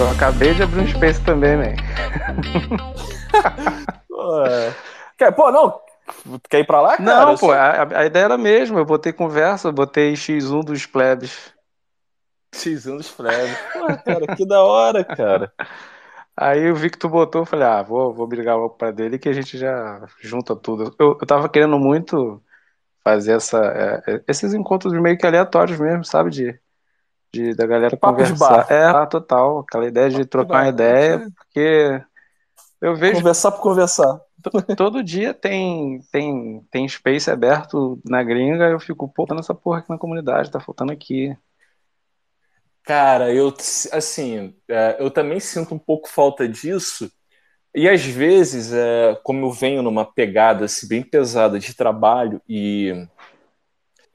Eu acabei de abrir um space também, né? pô, quer, pô, não. Quer ir pra lá, cara? Não, pô, a, a, ideia era a mesma. Eu botei conversa, eu botei X1 dos plebes. X1 dos plebes. Pô, cara, que da hora, cara. Aí eu vi que tu botou, falei, ah, vou, vou brigar logo pra dele que a gente já junta tudo. Eu, eu tava querendo muito fazer essa, é, é esses encontros meio que aleatórios mesmo, sabe? De, de da galera Papo conversar. É, ah, total. Aquela ideia de trocar uma ideia, porque eu vejo. Conversar por conversar. Todo dia tem, tem, tem space aberto na gringa, eu fico, pô, tá nessa porra aqui na comunidade, tá faltando aqui. Cara, eu assim, é, eu também sinto um pouco falta disso. E às vezes, é, como eu venho numa pegada assim, bem pesada de trabalho e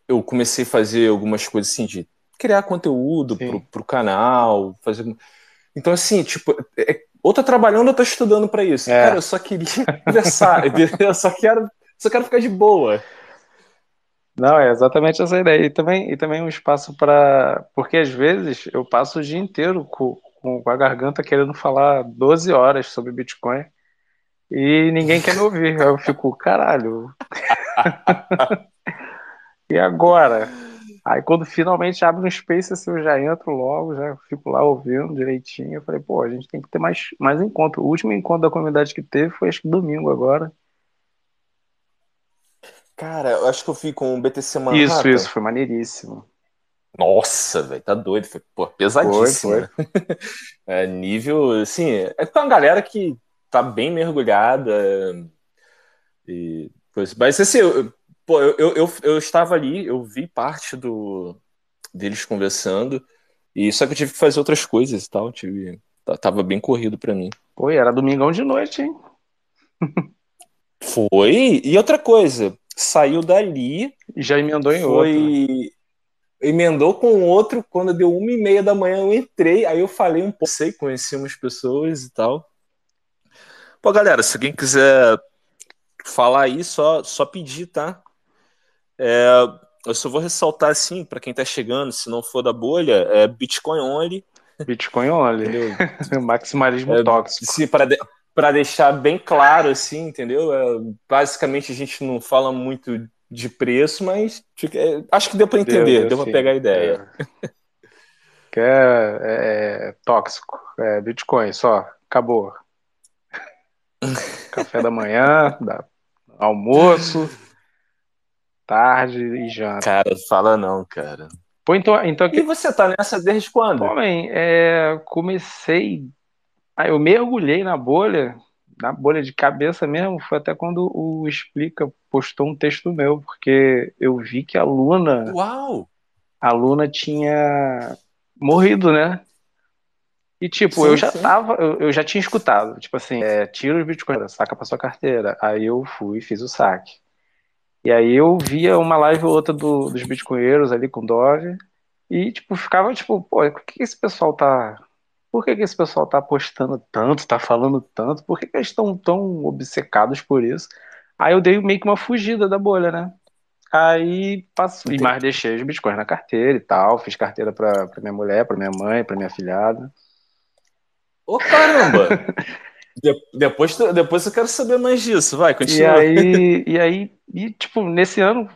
eu comecei a fazer algumas coisas assim de criar conteúdo pro, pro canal, fazer. Então, assim, tipo, é, ou tá trabalhando ou tá estudando para isso. É. Cara, eu só queria conversar, eu só quero, só quero ficar de boa. Não, é exatamente essa ideia. E também, e também um espaço para. Porque às vezes eu passo o dia inteiro com, com, com a garganta querendo falar 12 horas sobre Bitcoin e ninguém quer me ouvir. Aí eu fico, caralho. e agora? Aí quando finalmente abre um space, assim, eu já entro logo, já fico lá ouvindo direitinho. Eu falei, pô, a gente tem que ter mais, mais encontro. O último encontro da comunidade que teve foi acho que domingo agora. Cara, eu acho que eu fui com o BTC Manhattan. Isso, isso, foi maneiríssimo. Nossa, velho, tá doido. Foi pô, pesadíssimo. Foi, foi. é, nível, assim, é com uma galera que tá bem mergulhada. E, pois, mas assim, eu, pô, eu, eu, eu, estava ali, eu vi parte do deles conversando, e só que eu tive que fazer outras coisas e tal. Tive, tava bem corrido para mim. Pô, era domingão de noite, hein? Foi. E outra coisa, saiu dali. E já emendou em foi... outro. Emendou com outro. Quando deu uma e meia da manhã, eu entrei. Aí eu falei um pouco, sei, conheci umas pessoas e tal. Pô, galera, se alguém quiser falar aí, só, só pedir, tá? É, eu só vou ressaltar assim, para quem tá chegando, se não for da bolha, é Bitcoin only. Bitcoin only. Maximalismo é, tóxico. Sim, para de para deixar bem claro, assim, entendeu? É, basicamente a gente não fala muito de preço, mas é, acho que deu para entender, deu, deu para pegar a ideia. É. que é, é, tóxico, é Bitcoin só, acabou. Café da manhã, da, almoço, tarde e janta. Cara, fala não, cara. Pô, então, então E você tá nessa desde quando? Homem, é, comecei Aí eu mergulhei na bolha, na bolha de cabeça mesmo, foi até quando o Explica postou um texto meu, porque eu vi que a Luna. Uau! A Luna tinha morrido, né? E tipo, sim, eu já sim. tava, eu, eu, já tinha escutado, tipo assim, é, tira os bitcoins, saca pra sua carteira. Aí eu fui fiz o saque. E aí eu via uma live ou outra do, dos bitcoinheiros ali com Dove, e tipo, ficava tipo, pô, por que esse pessoal tá por que, que esse pessoal está apostando tanto, está falando tanto? Por que, que eles estão tão obcecados por isso? Aí eu dei meio que uma fugida da bolha, né? Aí passou. E mais deixei os bitcoins na carteira e tal. Fiz carteira para minha mulher, para minha mãe, para minha filhada. Ô caramba! De, depois, depois eu quero saber mais disso. Vai, continua. E aí, e aí e, tipo, nesse ano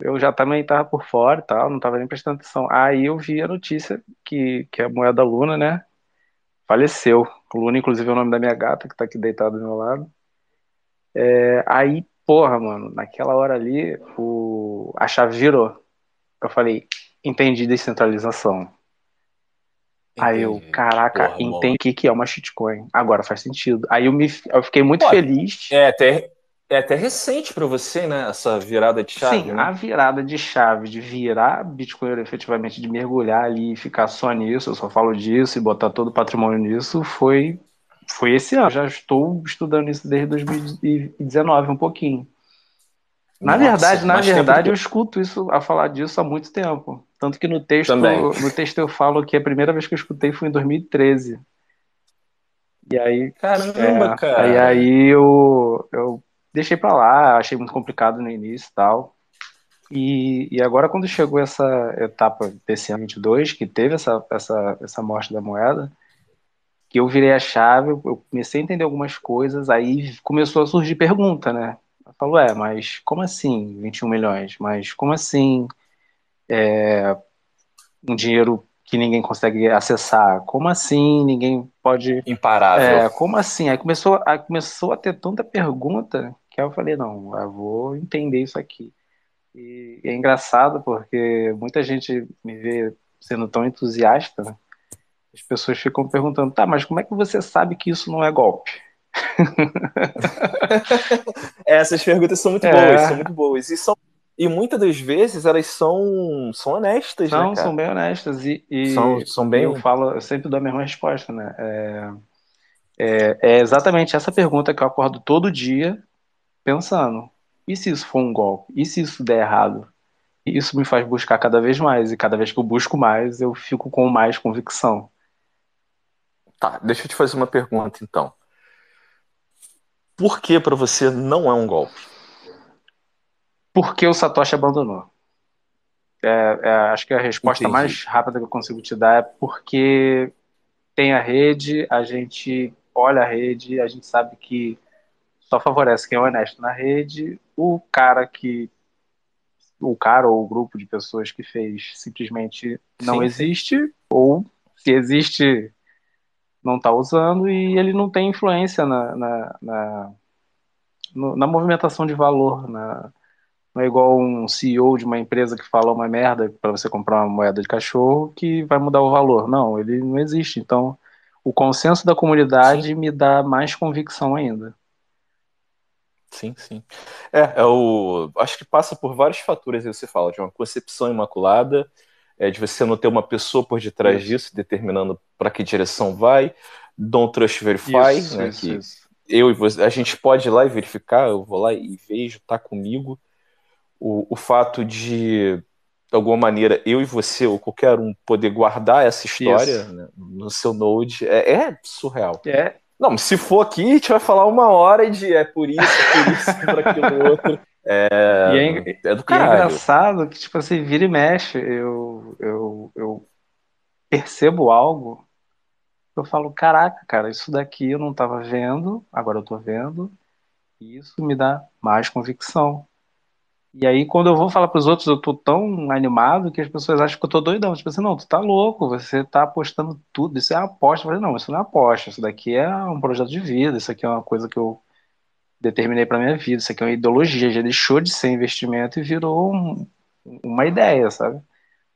eu já também estava por fora e tal, não estava nem prestando atenção. Aí eu vi a notícia que, que a moeda Luna, né, faleceu. Luna, inclusive, é o nome da minha gata, que tá aqui deitada do meu lado. É, aí, porra, mano, naquela hora ali, o, a chave virou. Eu falei, entendi descentralização. Entendi. Aí eu, caraca, porra, entendi o que, que é uma shitcoin. Agora faz sentido. Aí eu, me, eu fiquei muito Pô, feliz. É, até, é até recente para você, né? Essa virada de chave. Sim, né? a virada de chave, de virar Bitcoin efetivamente, de mergulhar ali e ficar só nisso, eu só falo disso e botar todo o patrimônio nisso, foi, foi esse ano. Já estou estudando isso desde 2019, um pouquinho. Na Nossa, verdade, na verdade, eu escuto isso a falar disso há muito tempo. Tanto que no texto, no texto eu falo que a primeira vez que eu escutei foi em 2013. E aí. Caramba, é, cara. Aí, aí eu, eu deixei para lá, achei muito complicado no início e tal. E, e agora, quando chegou essa etapa desse ano 22, que teve essa, essa, essa morte da moeda, que eu virei a chave, eu comecei a entender algumas coisas, aí começou a surgir pergunta, né? Eu falo, é, mas como assim 21 milhões? Mas como assim é, um dinheiro que ninguém consegue acessar? Como assim ninguém pode... Imparável. É, como assim? Aí começou, aí começou a ter tanta pergunta que eu falei, não, eu vou entender isso aqui. E, e é engraçado porque muita gente me vê sendo tão entusiasta, né? as pessoas ficam perguntando, tá, mas como é que você sabe que isso não é golpe? Essas perguntas são muito é. boas, são muito boas. E, são, e muitas das vezes elas são, são honestas, são, né, São bem honestas. E, e são, são bem... eu falo, eu sempre dou a mesma resposta, né? É, é, é exatamente essa pergunta que eu acordo todo dia pensando. E se isso for um golpe? E se isso der errado? E isso me faz buscar cada vez mais. E cada vez que eu busco mais, eu fico com mais convicção. Tá, deixa eu te fazer uma pergunta então. Por que para você não é um golpe? Porque o Satoshi abandonou. É, é, acho que a resposta Entendi. mais rápida que eu consigo te dar é porque tem a rede, a gente olha a rede, a gente sabe que só favorece quem é honesto na rede. O cara que. O cara ou o grupo de pessoas que fez simplesmente não sim, existe, sim. ou se existe, não está usando e ele não tem influência na, na, na, na movimentação de valor. Na, não é igual um CEO de uma empresa que fala uma merda para você comprar uma moeda de cachorro que vai mudar o valor. Não, ele não existe. Então, o consenso da comunidade sim. me dá mais convicção ainda. Sim, sim. É, é o, acho que passa por vários fatores, aí você fala, de uma concepção imaculada, é, de você não ter uma pessoa por detrás isso. disso, determinando para que direção vai, don't trust verify, isso, né, isso, que eu e você, a gente pode ir lá e verificar, eu vou lá e vejo, tá comigo, o, o fato de, de alguma maneira, eu e você, ou qualquer um, poder guardar essa história né, no seu Node, é, é surreal. É, não, se for aqui, a gente vai falar uma hora de é por isso, é por isso, é por aquilo outro. É, é, é, do caralho. E é engraçado que, tipo assim, vira e mexe, eu, eu, eu percebo algo, eu falo, caraca, cara, isso daqui eu não estava vendo, agora eu estou vendo, e isso me dá mais convicção. E aí, quando eu vou falar para os outros, eu tô tão animado que as pessoas acham que eu tô doidão. Tipo assim, não, tu tá louco, você tá apostando tudo, isso é aposta. Eu falei, não, isso não é aposta, isso daqui é um projeto de vida, isso aqui é uma coisa que eu determinei para minha vida, isso aqui é uma ideologia, já deixou de ser investimento e virou um, uma ideia, sabe?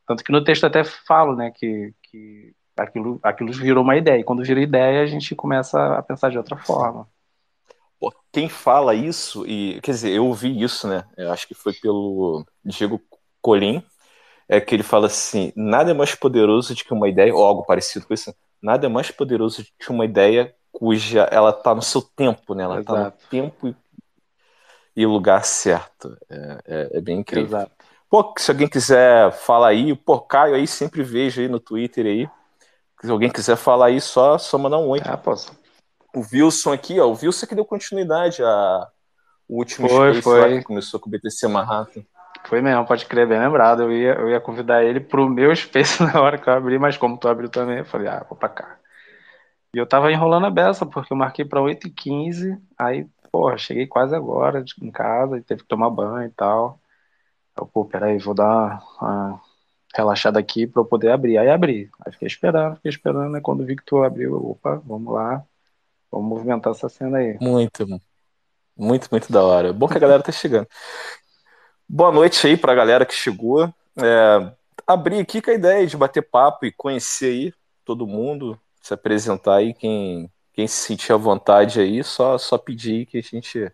Tanto que no texto até falo, né, que, que aquilo, aquilo virou uma ideia. E quando vira ideia, a gente começa a pensar de outra forma. Quem fala isso, e quer dizer, eu ouvi isso, né? Eu acho que foi pelo Diego Colim, é que ele fala assim: nada é mais poderoso do que uma ideia, ou algo parecido com isso, nada é mais poderoso do que uma ideia cuja ela está no seu tempo, né? Ela está no tempo e, e lugar certo. É, é, é bem incrível. Exato. Pô, se alguém quiser falar aí, pô, Caio aí sempre vejo aí no Twitter aí. Se alguém quiser falar aí, só, só mandar um oi. Ah, posso o Wilson aqui, ó, o Wilson que deu continuidade a o último foi, Space foi. lá que começou com o BTC Manhattan. Foi mesmo, pode crer, bem lembrado. Eu ia, eu ia convidar ele pro meu Space na hora que eu abri, mas como tu abriu também, eu falei, ah, vou pra cá. E eu tava enrolando a beça, porque eu marquei pra 8h15, aí, porra, cheguei quase agora em casa, e teve que tomar banho e tal. Eu, pô, peraí, vou dar uma relaxada aqui pra eu poder abrir. Aí abri. Aí fiquei esperando, fiquei esperando, né? Quando vi que tu abriu, eu, opa, vamos lá. Vamos movimentar essa cena aí. Muito, muito, muito da hora. Bom que a galera tá chegando. Boa noite aí pra galera que chegou. É, abrir aqui com a ideia de bater papo e conhecer aí todo mundo, se apresentar aí, quem, quem se sentir à vontade aí, só, só pedir que a gente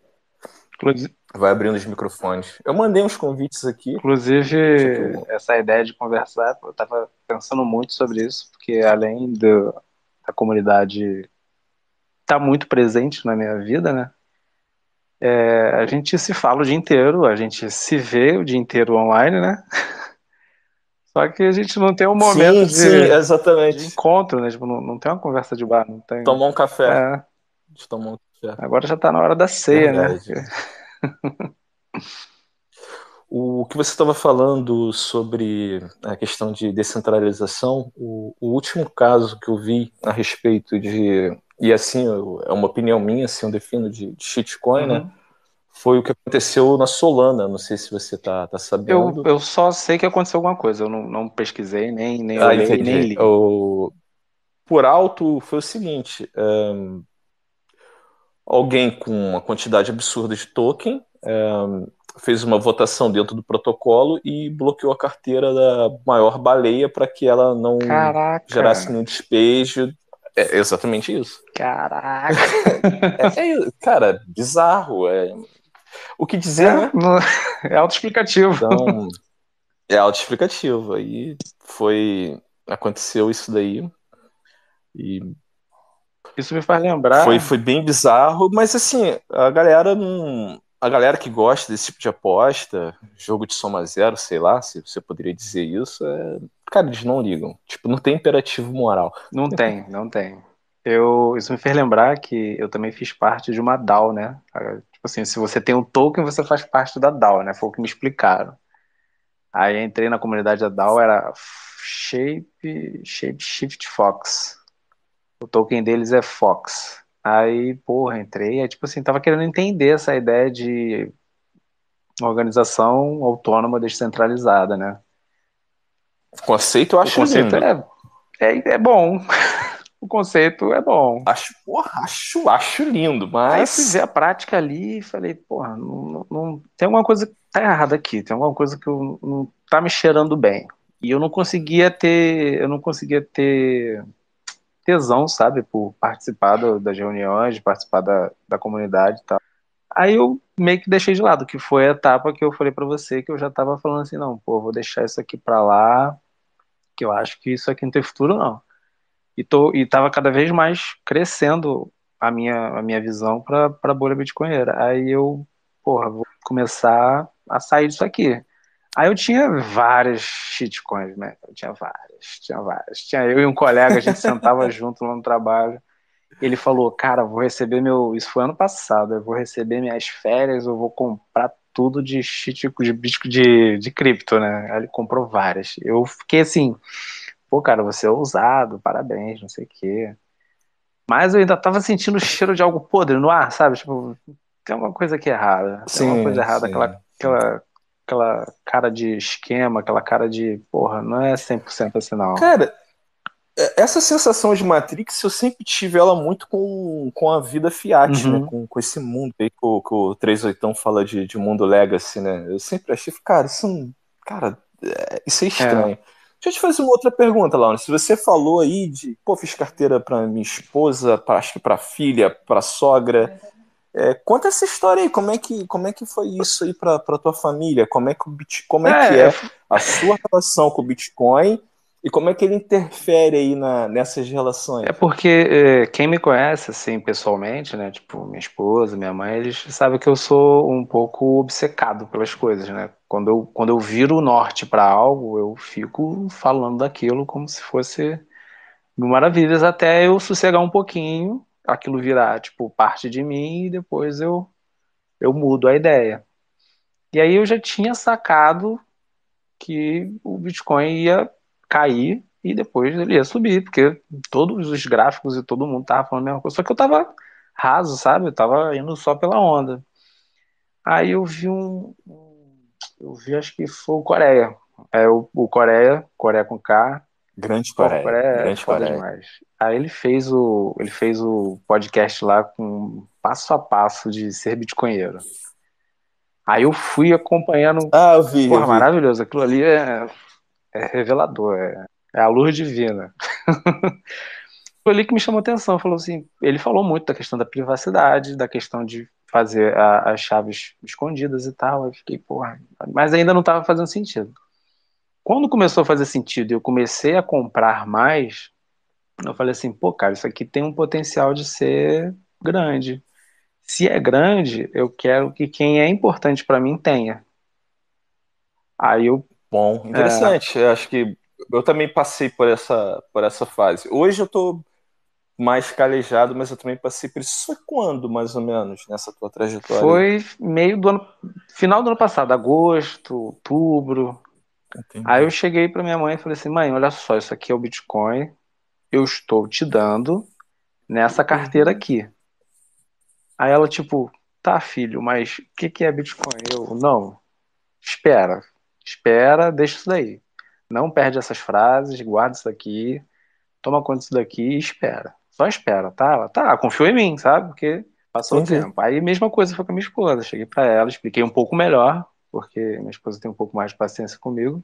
vai abrindo os microfones. Eu mandei uns convites aqui. Inclusive, tipo... essa ideia de conversar, eu tava pensando muito sobre isso, porque além do, da comunidade está muito presente na minha vida, né? É, a gente se fala o dia inteiro, a gente se vê o dia inteiro online, né? Só que a gente não tem um momento sim, de, sim, exatamente. de encontro, né? Tipo, não, não tem uma conversa de bar, não tem. Tomar um café. É. De tomar um café. Agora já está na hora da ceia, né? Verdade. né? o que você estava falando sobre a questão de descentralização, o, o, último caso que eu vi a respeito de, e assim, é uma opinião minha, assim, eu defino de, de shitcoin, né? uhum. né? Foi o que aconteceu na Solana. Não sei se você tá, tá sabendo. Eu, eu só sei que aconteceu alguma coisa. Eu não, não pesquisei, nem, nem ah, olhei, nem li. O... Por alto, foi o seguinte: um... alguém com uma quantidade absurda de token um fez uma votação dentro do protocolo e bloqueou a carteira da maior baleia para que ela não Caraca. gerasse nenhum despejo. É exatamente isso. Caraca! É, é, cara, bizarro. É... O que dizer, é, né? É autoexplicativo. Então, é autoexplicativo. Aí foi. Aconteceu isso daí. E. Isso me faz lembrar. Foi, foi bem bizarro, mas assim, a galera não a galera que gosta desse tipo de aposta, jogo de soma zero, sei lá, se você poderia dizer isso, é... cara, eles não ligam. Tipo, não tem imperativo moral. Não tem, não tem. Eu, isso me fez lembrar que eu também fiz parte de uma DAO, né? Tipo assim, se você tem um token, você faz parte da DAO, né? Foi o que me explicaram. Aí entrei na comunidade da DAO, era Shape, Shape Shift Fox. O token deles é Fox. Aí, porra, entrei, aí, tipo assim, tava querendo entender essa ideia de organização autônoma descentralizada, né? O conceito eu acho o conceito lindo. É, é, é bom. o conceito é bom. Acho, porra, acho, acho lindo, mas. Aí fui ver a prática ali e falei, porra, não, não, não, tem alguma coisa que tá errada aqui, tem alguma coisa que eu, não tá me cheirando bem. E eu não conseguia ter. Eu não conseguia ter tesão, sabe, por participar do, das reuniões, participar da, da comunidade e tal. Aí eu meio que deixei de lado, que foi a etapa que eu falei para você, que eu já tava falando assim, não, pô, vou deixar isso aqui para lá, que eu acho que isso aqui não tem futuro, não. E, tô, e tava cada vez mais crescendo a minha, a minha visão para a bolha bitcoinera. Aí eu, porra, vou começar a sair disso aqui. Aí eu tinha várias shitcoins, né? Eu tinha várias, tinha várias. Tinha eu e um colega, a gente sentava junto lá no trabalho. Ele falou, cara, vou receber meu. Isso foi ano passado, eu vou receber minhas férias, eu vou comprar tudo de shit de, de, de cripto, né? Aí ele comprou várias. Eu fiquei assim, pô, cara, você é ousado, parabéns, não sei o quê. Mas eu ainda tava sentindo o cheiro de algo podre no ar, sabe? Tipo, tem alguma coisa aqui errada. Tem sim, alguma coisa errada, aquela, aquela aquela cara de esquema, aquela cara de, porra, não é 100% assim não. Cara, essa sensação de Matrix eu sempre tive ela muito com, com a vida Fiat, né? uhum. né? Com, com esse mundo aí que o, que o 38 fala de, de mundo legacy, né? Eu sempre achei, cara, isso, é cara, é, isso é estranho. É. Deixa eu te fazer uma outra pergunta, Laura. Se você falou aí de, pô, fiz carteira para minha esposa, pra, acho que para filha, para sogra. É, conta essa história aí, como é que, como é que foi isso aí para tua família? Como é que, o como é, é, que é a sua relação com o Bitcoin e como é que ele interfere aí na, nessas relações? É porque é, quem me conhece, assim, pessoalmente, né, tipo, minha esposa, minha mãe, eles sabem que eu sou um pouco obcecado pelas coisas, né? Quando eu, quando eu viro o norte para algo, eu fico falando daquilo como se fosse maravilhas até eu sossegar um pouquinho aquilo virar, tipo, parte de mim e depois eu, eu mudo a ideia. E aí eu já tinha sacado que o Bitcoin ia cair e depois ele ia subir, porque todos os gráficos e todo mundo tava falando a mesma coisa. Só que eu tava raso, sabe? Eu tava indo só pela onda. Aí eu vi um. Eu vi, acho que foi o Coreia. É o, o Coreia, Coreia com K, Grande Coreia. Coreia é Grande Coreia. demais. Aí ele fez o ele fez o podcast lá com passo a passo de ser bitcoinheiro. Aí eu fui acompanhando. Ah, eu vi. Porra, eu vi. maravilhoso. Aquilo ali é, é revelador. É, é, a luz divina. Foi ali que me chamou atenção. Falou assim, ele falou muito da questão da privacidade, da questão de fazer a, as chaves escondidas e tal. Eu fiquei, porra, mas ainda não estava fazendo sentido. Quando começou a fazer sentido e eu comecei a comprar mais, eu falei assim, pô, cara, isso aqui tem um potencial de ser grande. Se é grande, eu quero que quem é importante para mim tenha. Aí eu. Bom, interessante. É... Eu acho que eu também passei por essa, por essa fase. Hoje eu tô mais calejado, mas eu também passei por isso. Foi quando, mais ou menos, nessa tua trajetória? Foi meio do ano. Final do ano passado, agosto, outubro. Entendi. Aí eu cheguei para minha mãe e falei assim: mãe, olha só, isso aqui é o Bitcoin. Eu estou te dando nessa carteira uhum. aqui. Aí ela, tipo, tá, filho, mas o que, que é Bitcoin? Eu, não, espera, espera, deixa isso daí. Não perde essas frases, guarda isso daqui, toma conta disso daqui e espera. Só espera, tá? Ela, tá, confiou em mim, sabe? Porque passou o tempo. Aí mesma coisa foi com a minha esposa. Cheguei para ela, expliquei um pouco melhor, porque minha esposa tem um pouco mais de paciência comigo.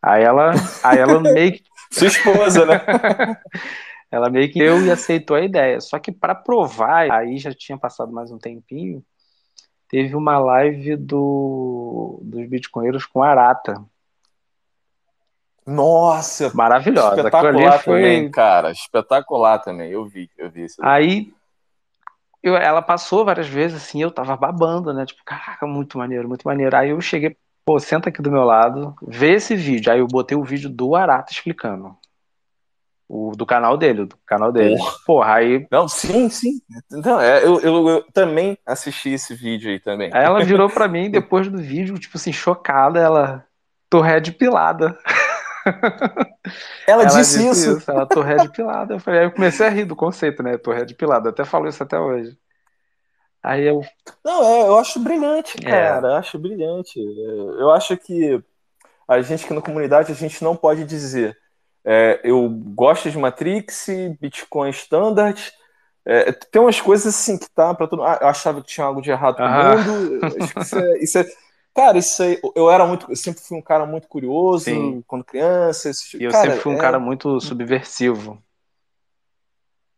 Aí ela, aí ela meio que. Sua esposa, né? ela meio que deu e aceitou a ideia. Só que para provar, aí já tinha passado mais um tempinho, teve uma live do, dos bitcoinheiros com Arata. Nossa, maravilhosa. Espetacular foi... também, cara. Espetacular também. Eu vi, eu vi isso. Aí eu, ela passou várias vezes assim, eu tava babando, né? Tipo, caraca, muito maneiro, muito maneiro. Aí eu cheguei, pô, senta aqui do meu lado, vê esse vídeo. Aí eu botei o vídeo do Arata explicando. O, do canal dele, do canal dele. Porra, Porra aí. Não, sim, sim. Então, é, eu, eu, eu, também assisti esse vídeo aí também. Aí ela virou pra mim depois do vídeo, tipo assim, chocada, ela. Tô red pilada. Ela, ela disse, disse isso. isso. Ela tô red pilada. Eu falei, aí eu comecei a rir do conceito, né? Tô red pilada. Até falo isso até hoje. Aí eu. Não, é, eu acho brilhante, é. cara. É. Eu acho brilhante. Eu acho que a gente que na comunidade a gente não pode dizer é, eu gosto de Matrix, Bitcoin Standard. É, tem umas coisas assim que tá para todo ah, Eu achava que tinha algo de errado com o mundo. Isso é, isso é, cara, isso aí. Eu era muito. Eu sempre fui um cara muito curioso Sim. quando criança. e eu cara, sempre fui um é cara muito subversivo.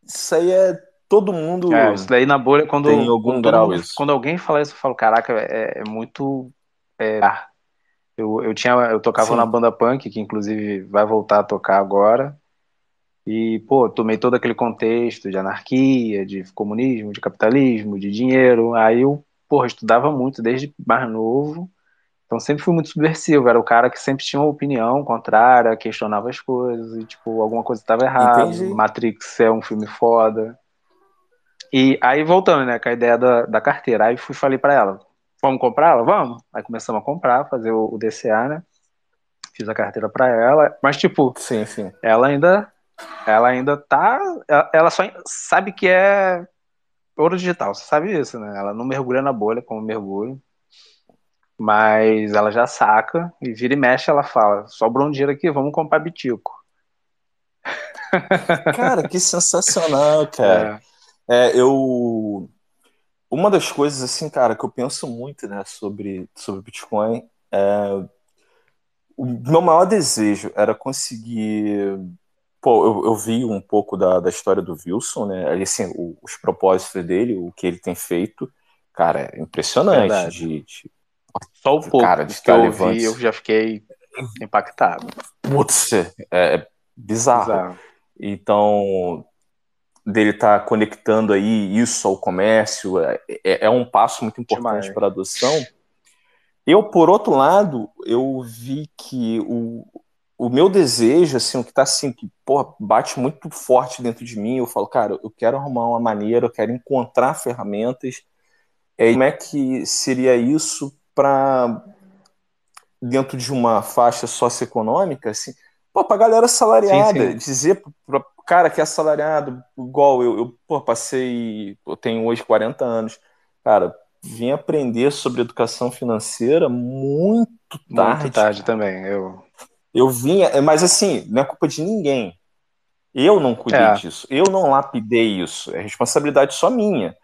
Isso aí é todo mundo. É, isso daí na bolha, quando, tem algum grau quando alguém fala isso, eu falo, caraca, é, é muito. É, eu, eu, tinha, eu tocava Sim. na banda punk, que inclusive vai voltar a tocar agora. E, pô, tomei todo aquele contexto de anarquia, de comunismo, de capitalismo, de dinheiro. Aí eu, porra, estudava muito desde mais novo. Então sempre fui muito subversivo. Era o cara que sempre tinha uma opinião contrária, questionava as coisas e, tipo, alguma coisa estava errada. Matrix é um filme foda. E aí, voltando, né, com a ideia da, da carteira. Aí fui falei para ela, Vamos comprá-la? Vamos. Aí começamos a comprar, fazer o, o DCA, né? Fiz a carteira para ela, mas tipo, sim, sim. Ela ainda ela ainda tá, ela só sabe que é ouro digital, você sabe isso, né? Ela não mergulha na bolha como mergulho. Mas ela já saca e vira e mexe, ela fala: sobrou um dinheiro aqui, vamos comprar bitico. Cara, que sensacional, cara. É. É, eu uma das coisas, assim, cara, que eu penso muito, né, sobre, sobre Bitcoin é. O meu maior desejo era conseguir. Pô, eu, eu vi um pouco da, da história do Wilson, né? Assim, o, os propósitos dele, o que ele tem feito. Cara, é impressionante. De, de, Só o pouco cara, de que eu vi, eu já fiquei impactado. Putz, é, é bizarro. bizarro. Então, dele estar tá conectando aí isso ao comércio é, é, é um passo muito importante para a adoção. Eu, por outro lado, eu vi que o, o meu desejo, assim, o que está assim, que porra, bate muito forte dentro de mim, eu falo, cara, eu quero arrumar uma maneira, eu quero encontrar ferramentas. É, como é que seria isso para dentro de uma faixa socioeconômica, assim, para a galera salariada, sim, sim. dizer para cara que é assalariado, igual eu, eu pô, passei, eu tenho hoje 40 anos, cara, vim aprender sobre educação financeira muito tarde. Muito tarde cara. também, eu... Eu vinha, mas assim, não é culpa de ninguém. Eu não cuidei é. disso, eu não lapidei isso, é responsabilidade só minha.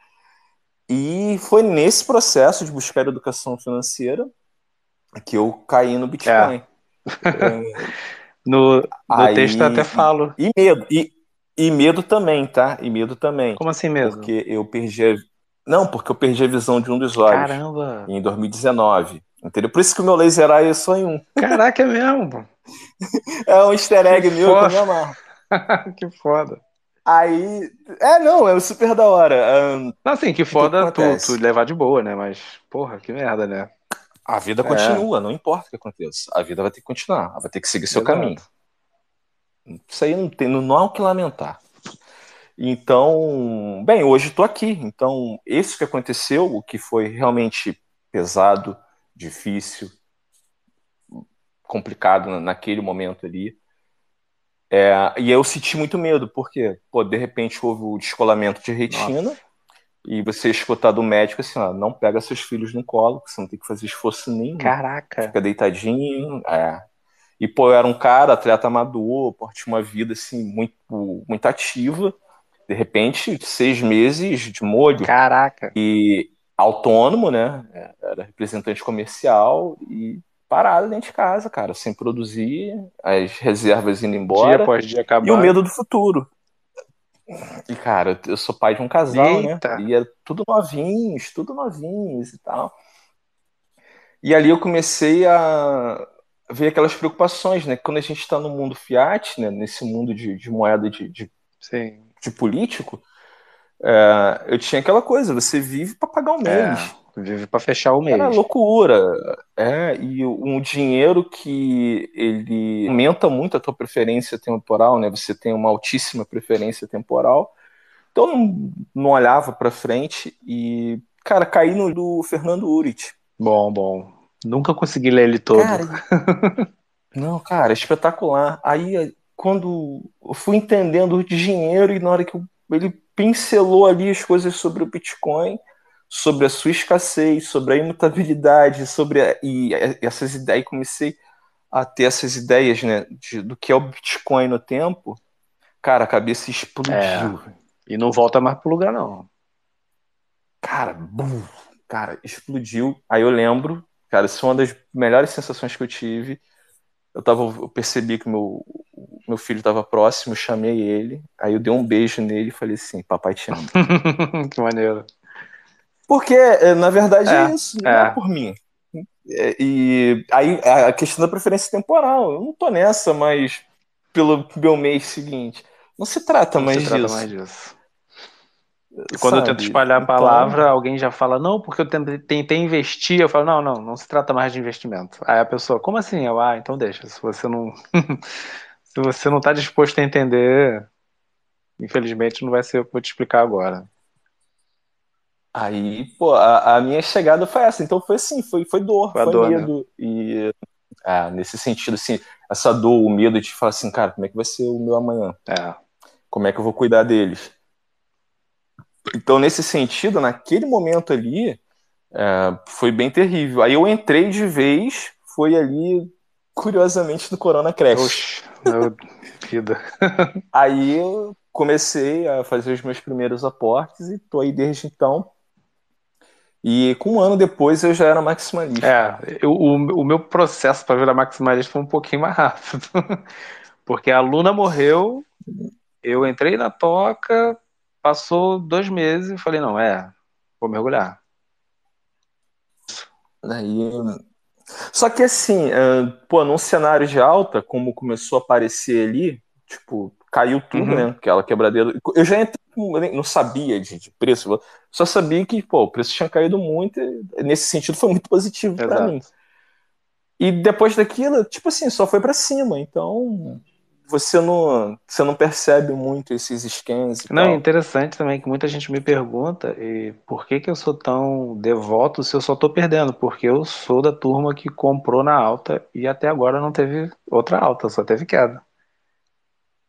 E foi nesse processo de buscar educação financeira que eu caí no Bitcoin. É. É... No, no Aí, texto eu até falo. E medo, e, e medo também, tá? E medo também. Como assim mesmo? Porque eu perdi a... Não, porque eu perdi a visão de um dos olhos. Caramba! Em 2019. Entendeu? Por isso que o meu laser eye é só em um. Caraca, é mesmo? é um easter egg que meu foda. que eu me amarro. que foda. Aí. É, não, é super da hora. Um... Não, assim, que foda que tu, tu levar de boa, né? Mas, porra, que merda, né? A vida é. continua, não importa o que aconteça. A vida vai ter que continuar, vai ter que seguir seu Exato. caminho. Isso aí não, tem, não há o que lamentar. Então, bem, hoje estou aqui. Então, isso que aconteceu, o que foi realmente pesado, difícil, complicado naquele momento ali. É, e eu senti muito medo, porque, pô, de repente houve o descolamento de retina, Nossa. e você escutar do médico assim, ó, não pega seus filhos no colo, que você não tem que fazer esforço nenhum. Caraca! Fica deitadinho, é. E, pô, eu era um cara, atleta amador, pô, tinha uma vida, assim, muito, muito ativa. De repente, seis meses de molho. Caraca! E autônomo, né? Era representante comercial e parado dentro de casa, cara, sem produzir, as reservas indo embora. Dia após dia acabar. E o medo do futuro. E, cara, eu sou pai de um casal, né? Eita. né? E é tudo novinhos, tudo novinhos e tal. E ali eu comecei a ver aquelas preocupações, né? Quando a gente está no mundo fiat, né? Nesse mundo de, de moeda de, de, de político, é, eu tinha aquela coisa, você vive para pagar o é, mês. É, vive para fechar o mês. Era loucura. É, e um dinheiro que ele aumenta muito a tua preferência temporal, né? Você tem uma altíssima preferência temporal. Então não, não olhava para frente e, cara, caí no do Fernando Urit. Bom, bom. Nunca consegui ler ele todo. Cara, não, cara, espetacular. Aí quando eu fui entendendo o dinheiro e na hora que ele pincelou ali as coisas sobre o Bitcoin, sobre a sua escassez, sobre a imutabilidade, sobre a, e essas ideias, comecei a ter essas ideias, né, de, do que é o Bitcoin no tempo, cara, a cabeça explodiu. É, e não volta mais pro lugar, não. Cara, bum, cara, explodiu. Aí eu lembro, cara, isso é uma das melhores sensações que eu tive. Eu, tava, eu percebi que meu, meu filho estava próximo, chamei ele, aí eu dei um beijo nele e falei assim, papai te ama. que maneiro. Porque, eh, na verdade, é, é isso, não é. é por mim. É, e aí a questão da preferência temporal, eu não tô nessa, mas pelo meu mês seguinte. Não se trata, não mais, se trata mais disso. E quando Sabe? eu tento espalhar a palavra, então... alguém já fala, não, porque eu tentei investir. Eu falo, não, não, não se trata mais de investimento. Aí a pessoa, como assim? Eu, ah, então deixa. Se você não. Se você não está disposto a entender, infelizmente não vai ser o que eu vou te explicar agora. Aí, pô, a, a, minha chegada foi essa. Então foi assim, foi, foi dor, foi, foi dor, medo. Né? E ah, nesse sentido, assim, essa dor, o medo de falar assim, cara, como é que vai ser o meu amanhã? É. Como é que eu vou cuidar deles? Então, nesse sentido, naquele momento ali, é, foi bem terrível. Aí eu entrei de vez, foi ali, curiosamente, no Corona Crash. Oxe. Meu vida. aí eu comecei a fazer os meus primeiros aportes e tô aí desde então. E com um ano depois eu já era maximalista. É, eu, o, o meu processo para virar maximalista foi um pouquinho mais rápido. Porque a Luna morreu, eu entrei na toca, passou dois meses e falei, não, é, vou mergulhar. Daí só que assim, uh, pô, num cenário de alta, como começou a aparecer ali, tipo, caiu tudo, uhum. né? Aquela quebradeira. Eu já entrei, não sabia de, de, preço, só sabia que, pô, o preço tinha caído muito, e nesse sentido foi muito positivo para mim. E depois daquilo, tipo assim, só foi para cima, então você não, você não percebe muito esses esquemas. Não, é interessante também que muita gente me pergunta e por que, que eu sou tão devoto se eu só estou perdendo? Porque eu sou da turma que comprou na alta e até agora não teve outra alta, só teve queda.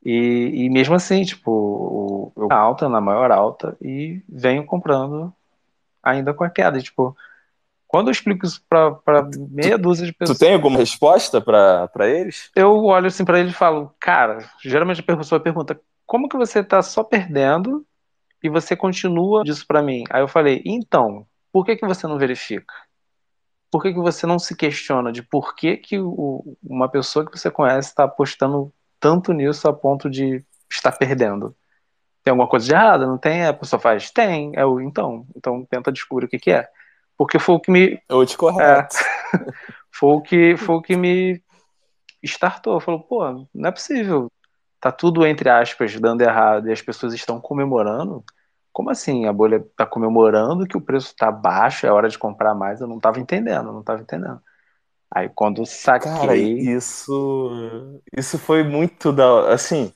E, e mesmo assim, tipo, eu alta, na maior alta, e venho comprando ainda com a queda. E, tipo, quando eu explico isso para meia dúzia de pessoas. Tu tem alguma resposta para eles? Eu olho assim para eles e falo, cara, geralmente a pessoa pergunta, como que você tá só perdendo e você continua disso para mim? Aí eu falei, então, por que, que você não verifica? Por que, que você não se questiona de por que, que o, uma pessoa que você conhece está apostando tanto nisso a ponto de estar perdendo? Tem alguma coisa de errada? Não tem? A pessoa faz? Tem. É o então. Então tenta descobrir o que, que é. Porque foi o que me. Hoje correto. É, foi, o que, foi o que me startou. Falou, pô, não é possível. Tá tudo, entre aspas, dando errado e as pessoas estão comemorando. Como assim? A bolha tá comemorando que o preço tá baixo, é hora de comprar mais. Eu não tava entendendo, não tava entendendo. Aí quando saquei. Cara, isso. Isso foi muito da. Assim.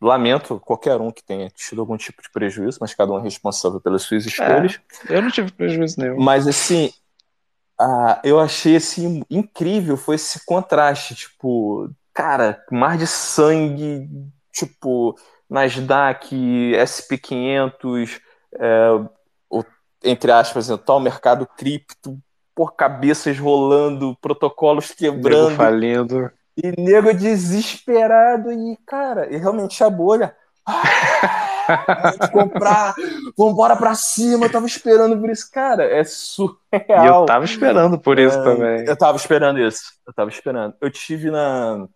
Lamento qualquer um que tenha tido algum tipo de prejuízo, mas cada um é responsável pelas suas escolhas. É, eu não tive prejuízo nenhum. Mas assim, ah, eu achei assim incrível foi esse contraste, tipo, cara, mar de sangue, tipo, Nasdaq, SP500, é, o, entre aspas, o tal mercado cripto, por cabeças rolando, protocolos quebrando. Nego falindo. E nego desesperado. E, cara, e realmente a bolha. Vamos comprar, vambora pra cima. Eu tava esperando por isso, cara. É surreal. E eu tava esperando por isso é, também. Eu tava esperando isso. Eu tava esperando. Eu tive na.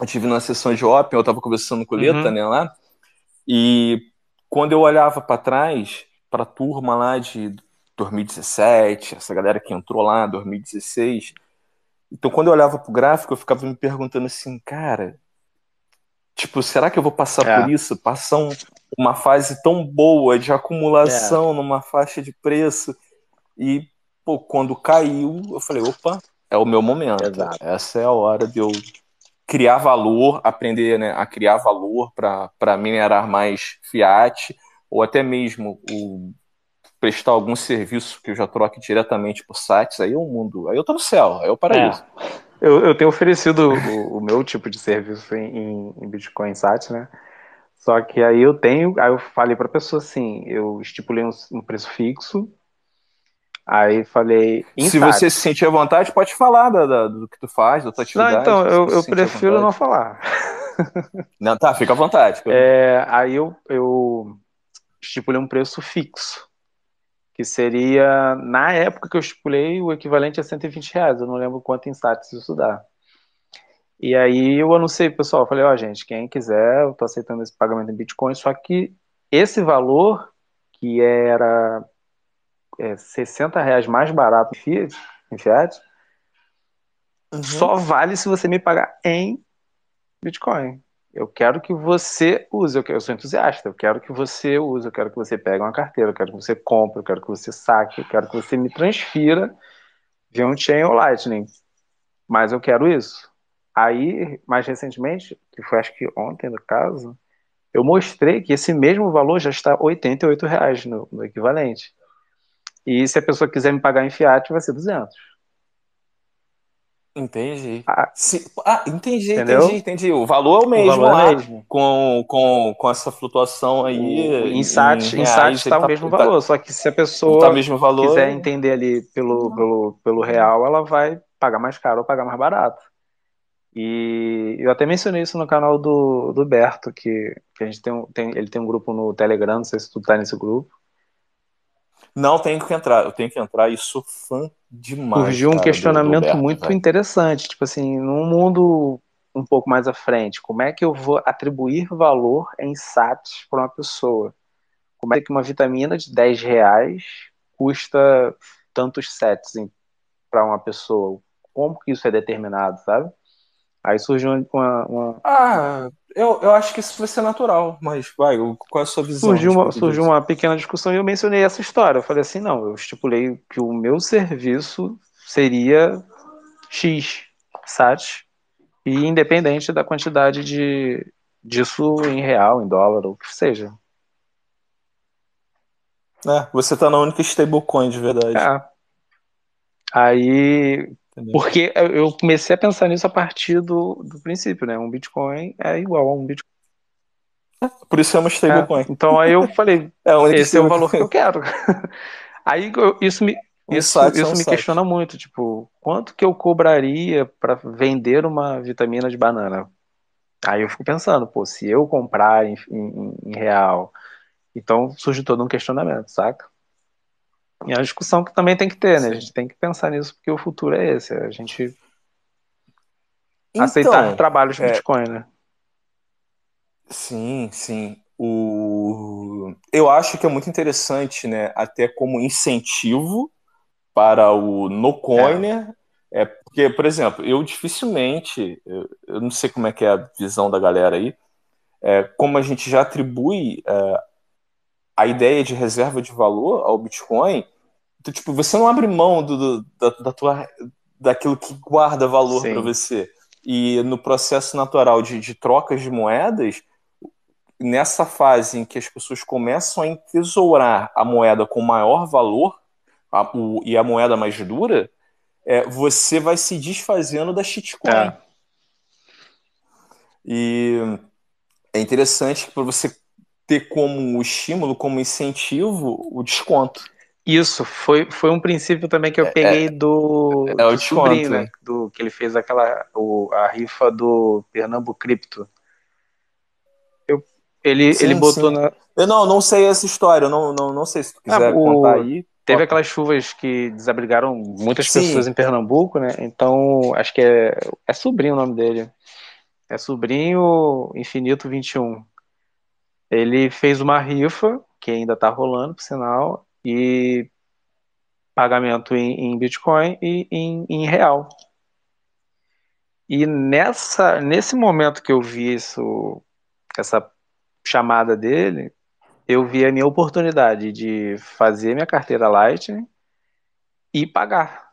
Eu tive na sessão de Open, eu tava conversando com o Leta, uhum. né, lá. E quando eu olhava para trás, pra turma lá de 2017, essa galera que entrou lá, 2016. Então, quando eu olhava pro gráfico, eu ficava me perguntando assim, cara, tipo, será que eu vou passar é. por isso? Passar um, uma fase tão boa de acumulação é. numa faixa de preço. E, pô, quando caiu, eu falei, opa, é o meu momento. Exato. Essa é a hora de eu criar valor, aprender né, a criar valor para minerar mais fiat, ou até mesmo o prestar algum serviço que eu já troque diretamente por sites, aí é um mundo. Aí eu tô no céu, aí é o paraíso. É. Eu, eu tenho oferecido o, o, meu tipo de serviço em, em Bitcoin SAT, né? Só que aí eu tenho, aí eu falei para a pessoa assim, eu estipulei um, um, preço fixo, aí falei. Se você se sentir à vontade, pode falar da, da, do que tu faz, da tua atividade. Não, então, eu, eu prefiro não falar. Não, tá, fica à vontade. É, aí eu, eu estipulei um preço fixo que seria, na época que eu estipulei, o equivalente a 120 reais. Eu não lembro quanto em SATs isso dá. E aí eu anunciei, pessoal, falei, ó, oh, gente, quem quiser, eu tô aceitando esse pagamento em Bitcoin, só que esse valor, que era é, 60 reais mais barato em Fiat, em Fiat uhum. só vale se você me pagar em Bitcoin. Eu quero que você use, eu, sou entusiasta, eu quero que você use, eu quero que você pegue uma carteira, eu quero que você compre, eu quero que você saque, eu quero que você me transfira via um chain ou Lightning. Mas eu quero isso. Aí, mais recentemente, que foi acho que ontem no caso, eu mostrei que esse mesmo valor já está 88 reais no, no equivalente. E se a pessoa quiser me pagar em fiat, vai ser 200. Entendi. Ah, Se, ah entendi, entendeu? entendi, entendi. O valor é o mesmo o valor lá, é mesmo. Com, com, com essa flutuação aí. Em em SAT está o tá, mesmo tá, valor, só que se a pessoa tá mesmo valor, quiser entender ali pelo, pelo, pelo real, ela vai pagar mais caro ou pagar mais barato. E eu até mencionei isso no canal do, do Berto, que, que a gente tem, tem, ele tem um grupo no Telegram, não sei se tu tá nesse grupo. Não, tenho que entrar, eu tenho que entrar e sou fã demais. Surgiu um questionamento do, do muito interessante, tipo assim, num mundo um pouco mais à frente, como é que eu vou atribuir valor em SATs para uma pessoa? Como é que uma vitamina de 10 reais custa tantos sets para uma pessoa? Como que isso é determinado, sabe? Aí surgiu uma. uma... Ah, eu, eu acho que isso vai ser natural, mas vai, qual é a sua visão? Surgiu uma, surgiu uma pequena discussão e eu mencionei essa história. Eu falei assim: não, eu estipulei que o meu serviço seria X SAT, e independente da quantidade de, disso em real, em dólar, ou o que seja. É, você está na única stablecoin de verdade. É. Aí Entendeu? Porque eu comecei a pensar nisso a partir do, do princípio, né? Um Bitcoin é igual a um Bitcoin. Por isso é uma stablecoin. É, então aí eu falei, é, esse é o valor que eu quero. aí isso me, isso, um isso me questiona muito, tipo, quanto que eu cobraria para vender uma vitamina de banana? Aí eu fico pensando, pô, se eu comprar em, em, em real, então surge todo um questionamento, saca? E é uma discussão que também tem que ter, né? Sim. A gente tem que pensar nisso, porque o futuro é esse, é a gente então, aceitar trabalhos de é... Bitcoin, né? Sim, sim. O... Eu acho que é muito interessante, né? Até como incentivo para o no coiner. É. é porque, por exemplo, eu dificilmente, eu, eu, não sei como é que é a visão da galera aí, é, como a gente já atribui é, a ideia de reserva de valor ao Bitcoin, então, tipo, você não abre mão do, do da, da, tua, daquilo que guarda valor para você. E no processo natural de, de trocas de moedas, nessa fase em que as pessoas começam a entesourar a moeda com maior valor a, o, e a moeda mais dura, é, você vai se desfazendo da shitcoin. É. E é interessante para você ter como estímulo, como incentivo, o desconto. Isso, foi, foi um princípio também que eu é, peguei é, do, é, do sobrinho, né? Do, que ele fez aquela, o, a rifa do Pernambuco Cripto. Eu, ele, sim, ele botou sim. na. Eu não, não sei essa história, eu não, não, não sei se tu quiser ah, o... contar aí. Teve aquelas chuvas que desabrigaram muitas sim. pessoas em Pernambuco, né? Então, acho que é, é sobrinho o nome dele. É sobrinho Infinito 21. Ele fez uma rifa, que ainda tá rolando, por sinal, e pagamento em, em Bitcoin e em, em, real. E nessa, nesse momento que eu vi isso, essa chamada dele, eu vi a minha oportunidade de fazer minha carteira Lightning e pagar.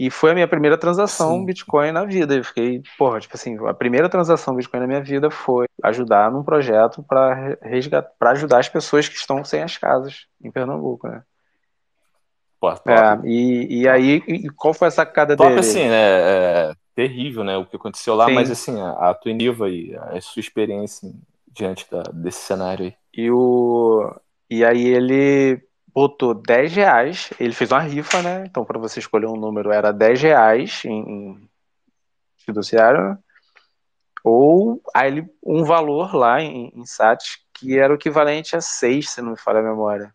E foi a minha primeira transação Sim. Bitcoin na vida. Eu fiquei, porra, tipo assim, a primeira transação Bitcoin na minha vida foi ajudar num projeto para resgatar, para ajudar as pessoas que estão sem as casas em Pernambuco, né? Pô, top. É, e, e aí, e qual foi a sacada top, dele? assim, né? É terrível, né? O que aconteceu lá, Sim. mas assim, a, a tua nível e a sua experiência diante da, desse cenário aí. E, o, e aí ele botou 10 reais, ele fez uma rifa, né? Então, para você escolher um número, era 10 reais em, fiduciário, ou aí um valor lá em, em SATs que era o equivalente a 6, se não me falha a memória.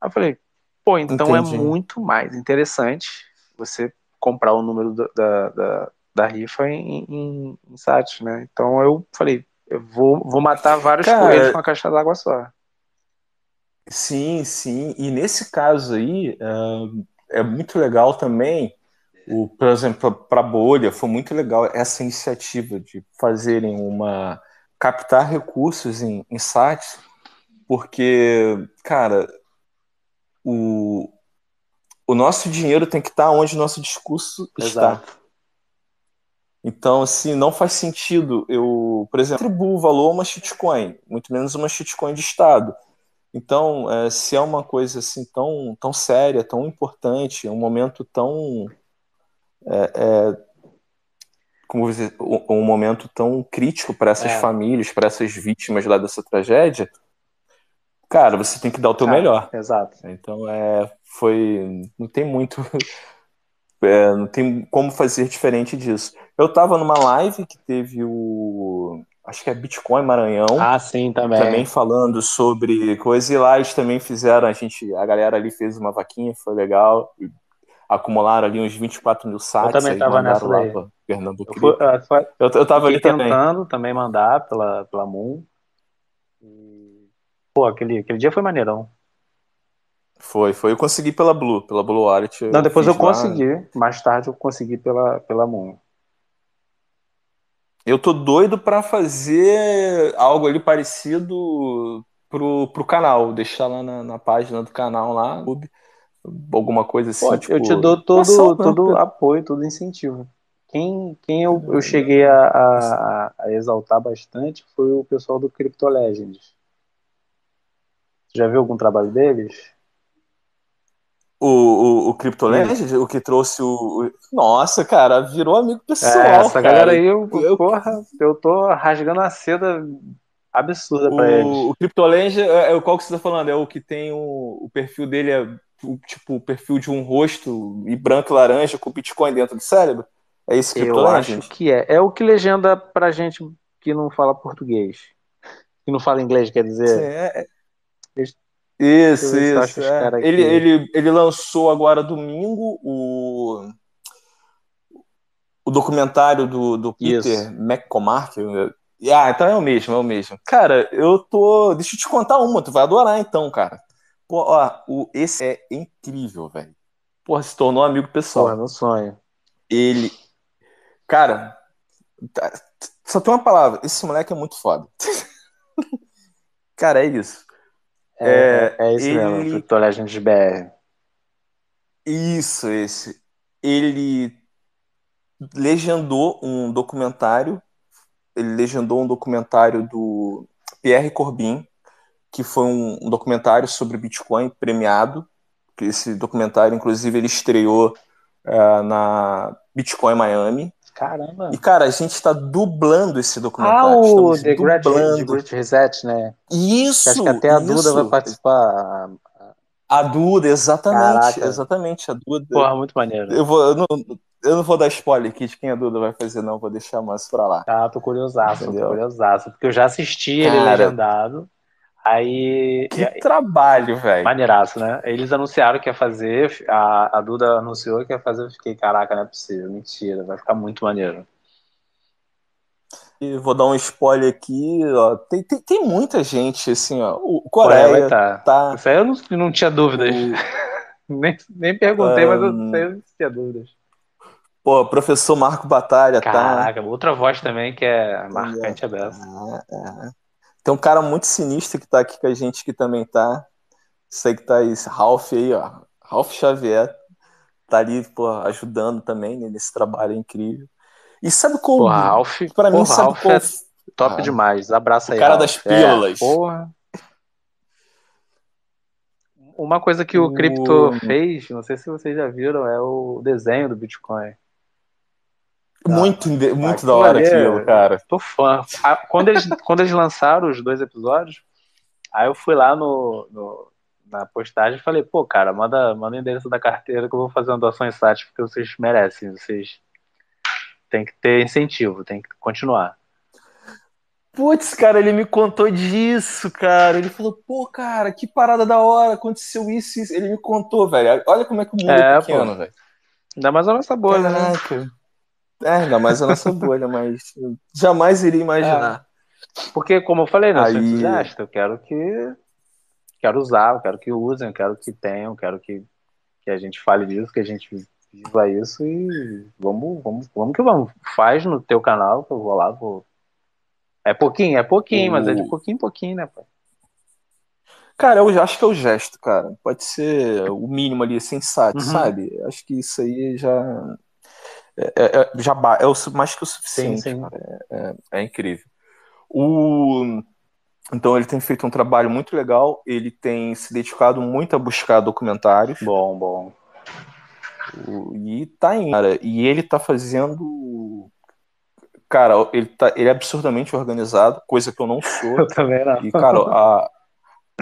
Aí eu falei, pô, então é Entendi. é muito mais interessante você comprar o número da, da, da rifa em, em, em SATs, né? Então eu falei, eu vou, vou matar vários Cara, coelhos com uma caixa d'água só. Sim, sim. E nesse caso aí, é, é muito legal também, o, por exemplo, para a bolha, foi muito legal essa iniciativa de fazerem uma. captar recursos em, em sites, porque, cara, o, o nosso dinheiro tem que estar onde o nosso discurso Exato. está. Então, assim, não faz sentido eu, por exemplo, atribuo valor a uma shitcoin, muito menos uma shitcoin de Estado. Então, é, se é uma coisa assim tão, tão séria, tão importante, um momento tão. É, é, como dizer, um, um momento tão crítico para essas é. famílias, para essas vítimas lá dessa tragédia, cara, você tem que dar o teu melhor. Exato. Então, é, foi. Não tem muito. É, não tem como fazer diferente disso. Eu estava numa live que teve o. Acho que é Bitcoin Maranhão. Ah, sim, também. Também falando sobre coisas. E lá eles também fizeram. A gente, a galera ali fez uma vaquinha, foi legal. Acumularam ali uns 24 mil saques. Eu também estava nessa lá daí. Fernando eu, fui, eu, eu, eu tava ali tentando também. também mandar pela, pela Moon. E, pô, aquele, aquele dia foi maneirão. Foi, foi. Eu consegui pela Blue, pela Blue Wallet. Não, depois eu consegui. Mais tarde eu consegui pela, pela Moon. Eu tô doido para fazer algo ali parecido pro, pro canal, deixar lá na, na página do canal lá, alguma coisa assim. Pô, tipo, eu te dou todo, todo apoio, todo incentivo. Quem, quem eu, eu cheguei a, a, a exaltar bastante foi o pessoal do Crypto Legends. Já viu algum trabalho deles? O, o, o CryptoLand, o que trouxe o, Nossa, cara, virou amigo pessoal. É, essa cara. galera aí, eu, eu, porra, eu tô rasgando a seda absurda pra eles. O CryptoLand, é, é, qual que você tá falando? É o que tem o, o perfil dele, é tipo o perfil de um rosto e branco e laranja com Bitcoin dentro do cérebro? É esse CryptoLand? Eu acho que é. É o que legenda pra gente que não fala português. Que não fala inglês, quer dizer. É, é. Eles isso, isso. É. Ele, ele, ele lançou agora domingo o, o documentário do, do Peter McCormack. Ah, então é o mesmo, é o mesmo. Cara, eu tô. Deixa eu te contar uma, tu vai adorar então, cara. Pô, ó, o, esse é incrível, velho. Porra, se tornou amigo pessoal. Porra, meu sonho. Ele. Cara, tá, só tem uma palavra. Esse moleque é muito foda. cara, é isso. É, é, é isso ele... mesmo, Crypto Legends BR. Isso, esse. Ele legendou um documentário. Ele legendou um documentário do, Pierre Corbin, que foi um, um documentário sobre Bitcoin premiado. Que esse documentário, inclusive, ele estreou uh, na Bitcoin Miami. Caramba! E, cara, a gente está dublando esse documentário. Ah, o The Great, The Great Reset, né? Isso! Acho que até a Duda vai participar. A Duda, exatamente. Caraca. Exatamente, a Duda. Porra, muito maneiro. Eu, vou, eu, não, eu não vou dar spoiler aqui de quem a Duda vai fazer, não. Vou deixar mais pra lá. Ah, tô curiosaço, Entendeu? tô curiosaço. Porque eu já assisti Cara, ele legendado. Aí. Que trabalho, velho. Maneiraço, né? Eles anunciaram que ia fazer, a, a Duda anunciou que ia fazer, eu fiquei, caraca, não é possível, mentira, vai ficar muito maneiro. E vou dar um spoiler aqui, ó. Tem, tem, tem muita gente, assim, ó. O Coreia, Coreia tá. tá. Isso aí eu não, não tinha dúvidas. O... nem, nem perguntei, um... mas eu, eu não tinha dúvidas. Pô, professor Marco Batalha, Caraca, tá. Caraca, outra voz também que é marcante é, dessa. É, é. Tem um cara muito sinistro que tá aqui com a gente que também tá. Sei que tá aí, Ralph aí, ó. Ralph Xavier. Tá ali, pô, ajudando também né, nesse trabalho incrível. E sabe como? Porra, Ralph, pra mim, porra, sabe Ralph qual... é top ah, demais. Abraça aí. O cara Ralph. das pílulas. É, porra. Uma coisa que o, o Crypto fez, não sei se vocês já viram, é o desenho do Bitcoin. Muito, ah, muito da hora aquilo, cara. Tô fã. Quando eles, quando eles lançaram os dois episódios, aí eu fui lá no, no na postagem e falei, pô, cara, manda, manda o endereço da carteira que eu vou fazer uma doação em site porque vocês merecem, vocês têm que ter incentivo, tem que continuar. Putz, cara, ele me contou disso, cara. Ele falou, pô, cara, que parada da hora, aconteceu isso, isso. Ele me contou, velho. Olha como é que o mundo é, é pequeno, velho. Ainda mais a nossa bolha, né? Caraca. né? É, ainda mais a nossa bolha, mas jamais iria imaginar. É. Porque, como eu falei, não né, Aí... sou entusiasta, eu quero que. Quero usar, eu quero que usem, eu quero que tenham, eu quero que, que a gente fale disso, que a gente viva isso e vamos, vamos, vamos que vamos. Faz no teu canal, que eu vou lá, vou. É pouquinho, é pouquinho, mas é de pouquinho em pouquinho, né, pai? Cara, eu acho que é o gesto, cara. Pode ser o mínimo ali, sensato, uhum. sabe? Acho que isso aí já é, é, é, já é o, mais que o suficiente. Sim, sim. É, é, incrível. O, então ele tem feito um trabalho muito legal. Ele tem se dedicado muito a buscar documentários. Bom, bom. O, e tá indo, cara. E ele tá fazendo. Cara, ele, tá, ele é absurdamente organizado, coisa que eu não sou. Eu também não. E, cara, a,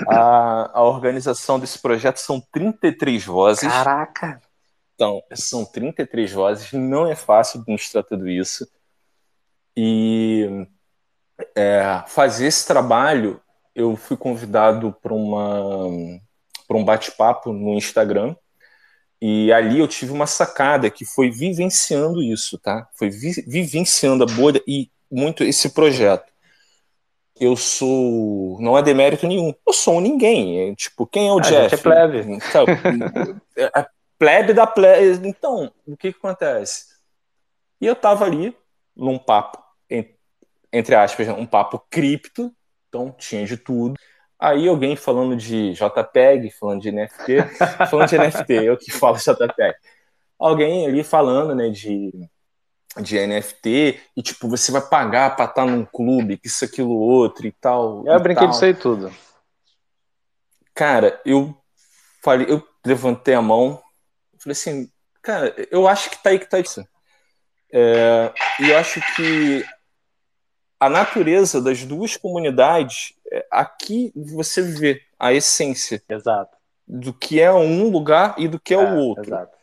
a, a organização desse projeto são 33 vozes. Caraca! Então, são 33 vozes, não é fácil administrar tudo isso. E é, fazer esse trabalho, eu fui convidado para um bate-papo no Instagram. E ali eu tive uma sacada que foi vivenciando isso, tá? Foi vi vivenciando a bolha e muito esse projeto. Eu sou. Não é demérito nenhum. Eu sou um ninguém. É, tipo, quem é o a Jeff? Gente é plebe. Então, é, plebe da plebe. Então, o que, que acontece? E eu tava ali num papo, entre aspas, um papo cripto, então tinha de tudo. Aí alguém falando de JPEG, falando de NFT, falando de NFT, eu que falo JPEG. Alguém ali falando, né, de, de NFT, e tipo, você vai pagar pra estar num clube, que isso, aquilo, outro e tal. Eu brinquei disso aí tudo. Cara, eu falei, eu levantei a mão, Falei assim, cara, eu acho que tá aí que tá isso. É, e eu acho que a natureza das duas comunidades, é, aqui você vê a essência exato. do que é um lugar e do que é, é o outro. Exato.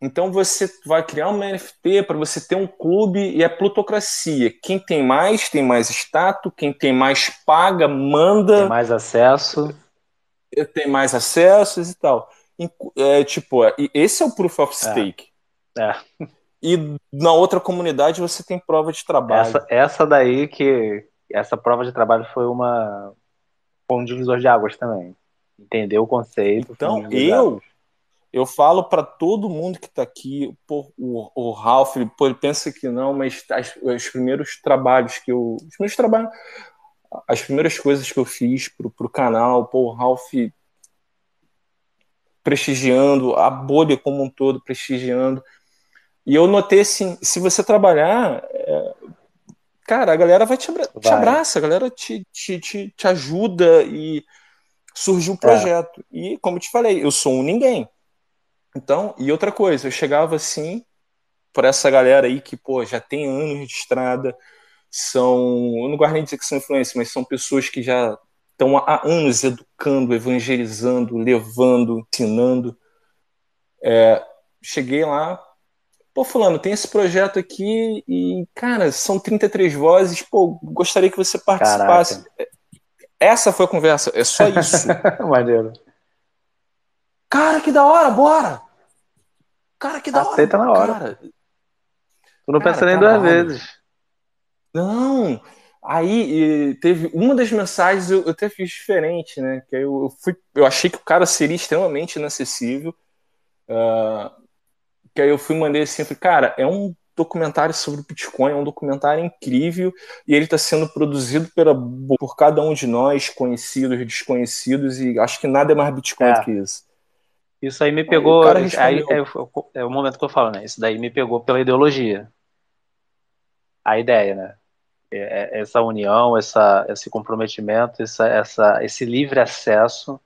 Então você vai criar uma NFT para você ter um clube e é plutocracia. Quem tem mais tem mais status, quem tem mais paga, manda. Tem mais acesso. Tem mais acessos e tal. É, tipo, é, esse é o proof of é. stake. É. é. E na outra comunidade você tem prova de trabalho. Essa, essa daí que. Essa prova de trabalho foi uma. Foi um divisor de águas também. Entendeu o conceito. Então, eu. Eu falo para todo mundo que está aqui, pô, o, o Ralph, pô, ele pensa que não, mas as, os primeiros trabalhos que eu. Os primeiros trabalhos. As primeiras coisas que eu fiz pro, pro canal, pô, o Ralph prestigiando, a bolha como um todo prestigiando. E eu notei assim, se você trabalhar, é, cara, a galera vai te, abra vai. te abraça, a galera te, te, te, te ajuda e surgiu o é. projeto. É. E, como eu te falei, eu sou um ninguém. Então, e outra coisa, eu chegava assim, para essa galera aí que, pô, já tem anos de estrada, são, eu não gosto nem de dizer que são influências, mas são pessoas que já estão há anos educando, evangelizando, levando, ensinando. É, cheguei lá, pô, fulano, tem esse projeto aqui e, cara, são 33 vozes, pô, gostaria que você participasse. Caraca. Essa foi a conversa, é só isso. Maneiro. Cara, que da hora, bora! Cara, que da Aceita hora. na hora. Cara. Tu não cara, pensa nem duas vezes. Não, Aí teve uma das mensagens eu, eu, até fiz diferente, né? Que eu, eu, fui, eu achei que o cara seria extremamente inacessível. Uh, que aí eu fui mandei assim, falei, cara, é um documentário sobre o Bitcoin, é um documentário incrível e ele está sendo produzido pela, por cada um de nós, conhecidos, desconhecidos, e acho que nada é mais Bitcoin é. do que isso. Isso aí me pegou. Aí, aí é, é, o momento que eu falo, né? Isso daí me pegou pela ideologia. A ideia, né? É, é, essa união, essa, esse comprometimento, essa, essa, esse livre acesso.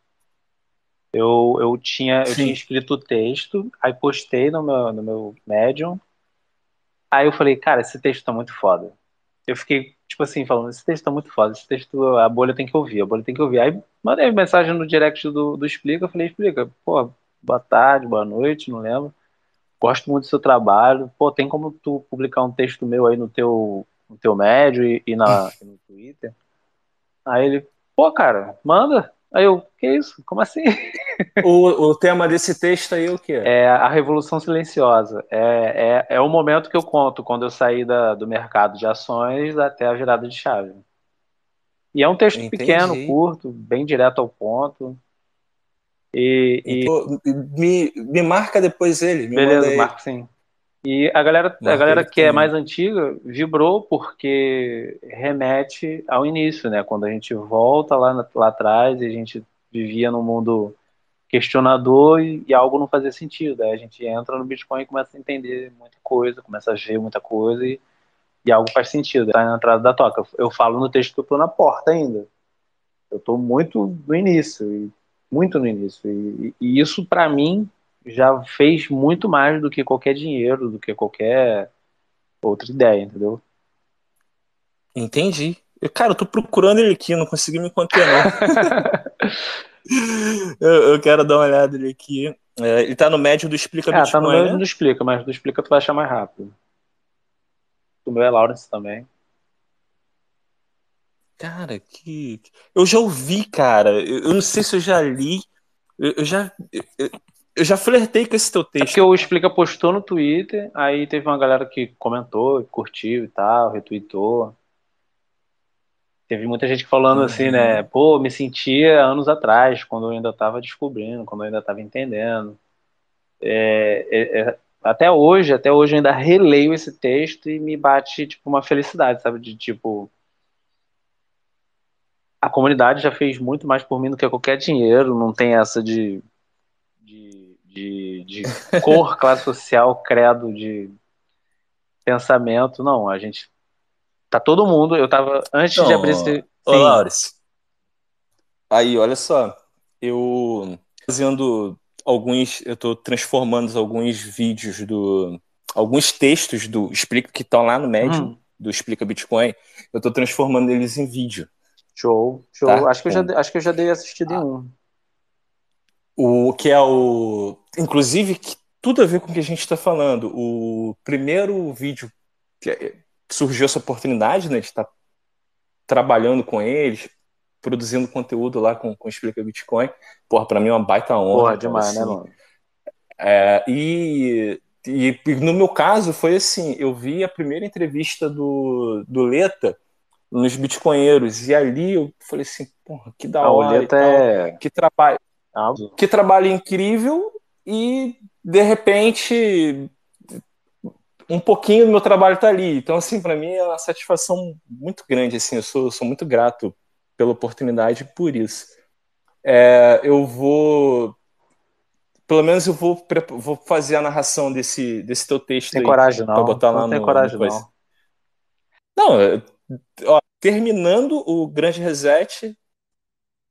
Eu, eu, tinha, eu tinha escrito o texto, aí postei no meu, no meu Medium. Aí eu falei, cara, esse texto tá muito foda. Eu fiquei, tipo assim, falando, esse texto tá muito foda, esse texto, a bolha tem que ouvir, a bolha tem que ouvir. Aí mandei mensagem no direct do, do Explica, eu falei, Explica, pô, boa tarde, boa noite, não lembro. Gosto muito do seu trabalho. Pô, tem como tu publicar um texto meu aí no teu no teu médio e, e na, e no Twitter. Aí ele, pô, cara, manda. Aí eu, que isso? Como assim? O, o tema desse texto aí o que é? É a Revolução Silenciosa. É, é, é o momento que eu conto quando eu saí da, do mercado de ações até a virada de chave. E é um texto Entendi. pequeno, curto, bem direto ao ponto. E, e... me, me marca depois ele. Beleza, marco sim. E a galera, a galera que é mais antiga vibrou porque remete ao início, né? Quando a gente volta lá, lá atrás e a gente vivia num mundo questionador e, e, algo não fazia sentido. Aí a gente entra no Bitcoin e começa a entender muita coisa, começa a ver muita coisa e, e algo faz sentido. Tá na entrada da toca. Eu falo no texto que eu tô na porta ainda. Eu tô muito no início, muito no início. E, e isso para mim já fez muito mais do que qualquer dinheiro, do que qualquer outra ideia, entendeu? Entendi. Eu, cara, eu tô procurando ele aqui, não consegui me conter, não. eu, eu, quero dar uma olhada nele aqui. É, ele tá no médio do Explica ah, Bitcoin, tá no médio né? do Explica, mas do Explica tu vai achar mais rápido. O meu é Lawrence também. Cara, que. Eu já ouvi, cara. Eu, não sei se eu já li. Eu, eu já. Eu, eu já flertei com esse teu texto. É porque o Explica postou no Twitter, aí teve uma galera que comentou, curtiu e tal, retweetou. Teve muita gente falando uhum. assim, né? Pô, me sentia anos atrás, quando eu ainda estava descobrindo, quando eu ainda estava entendendo. É, é, é, até hoje, até hoje eu ainda releio esse texto e me bate tipo uma felicidade, sabe? De tipo a comunidade já fez muito mais por mim do que qualquer dinheiro, não tem essa de de, de cor, classe social, credo, de pensamento. Não, a gente. Tá todo mundo. Eu tava. Antes não, de abrir esse. Ô, Laures. Aí, olha só. Eu. Fazendo alguns. Eu tô transformando alguns vídeos do. Alguns textos do Explica que estão lá no médio hum. do Explica Bitcoin. Eu tô transformando eles em vídeo. Show, show. Tá? Acho, que eu já, acho que eu já dei assistido ah. em um. O que é o. Inclusive, que tudo a ver com o que a gente está falando. O primeiro vídeo que é, surgiu essa oportunidade, né, de estar tá trabalhando com eles, produzindo conteúdo lá com, com Explica Bitcoin. Porra, pra mim é uma baita honra. Porra, demais, né, assim. né, mano? É, e, e, e, no meu caso foi assim, eu vi a primeira entrevista do, do Leta nos Bitcoinheiros, e ali eu falei assim, porra, que da hora. O Leta é... Que trabalho que trabalho incrível e de repente um pouquinho do meu trabalho está ali. Então, assim, para mim é uma satisfação muito grande. Assim, eu sou, sou muito grato pela oportunidade por isso. É, eu vou, pelo menos eu vou, vou fazer a narração desse, desse teu texto. Tem aí, coragem não. Botar não lá tem no, coragem no não. Não, ó, terminando o grande reset,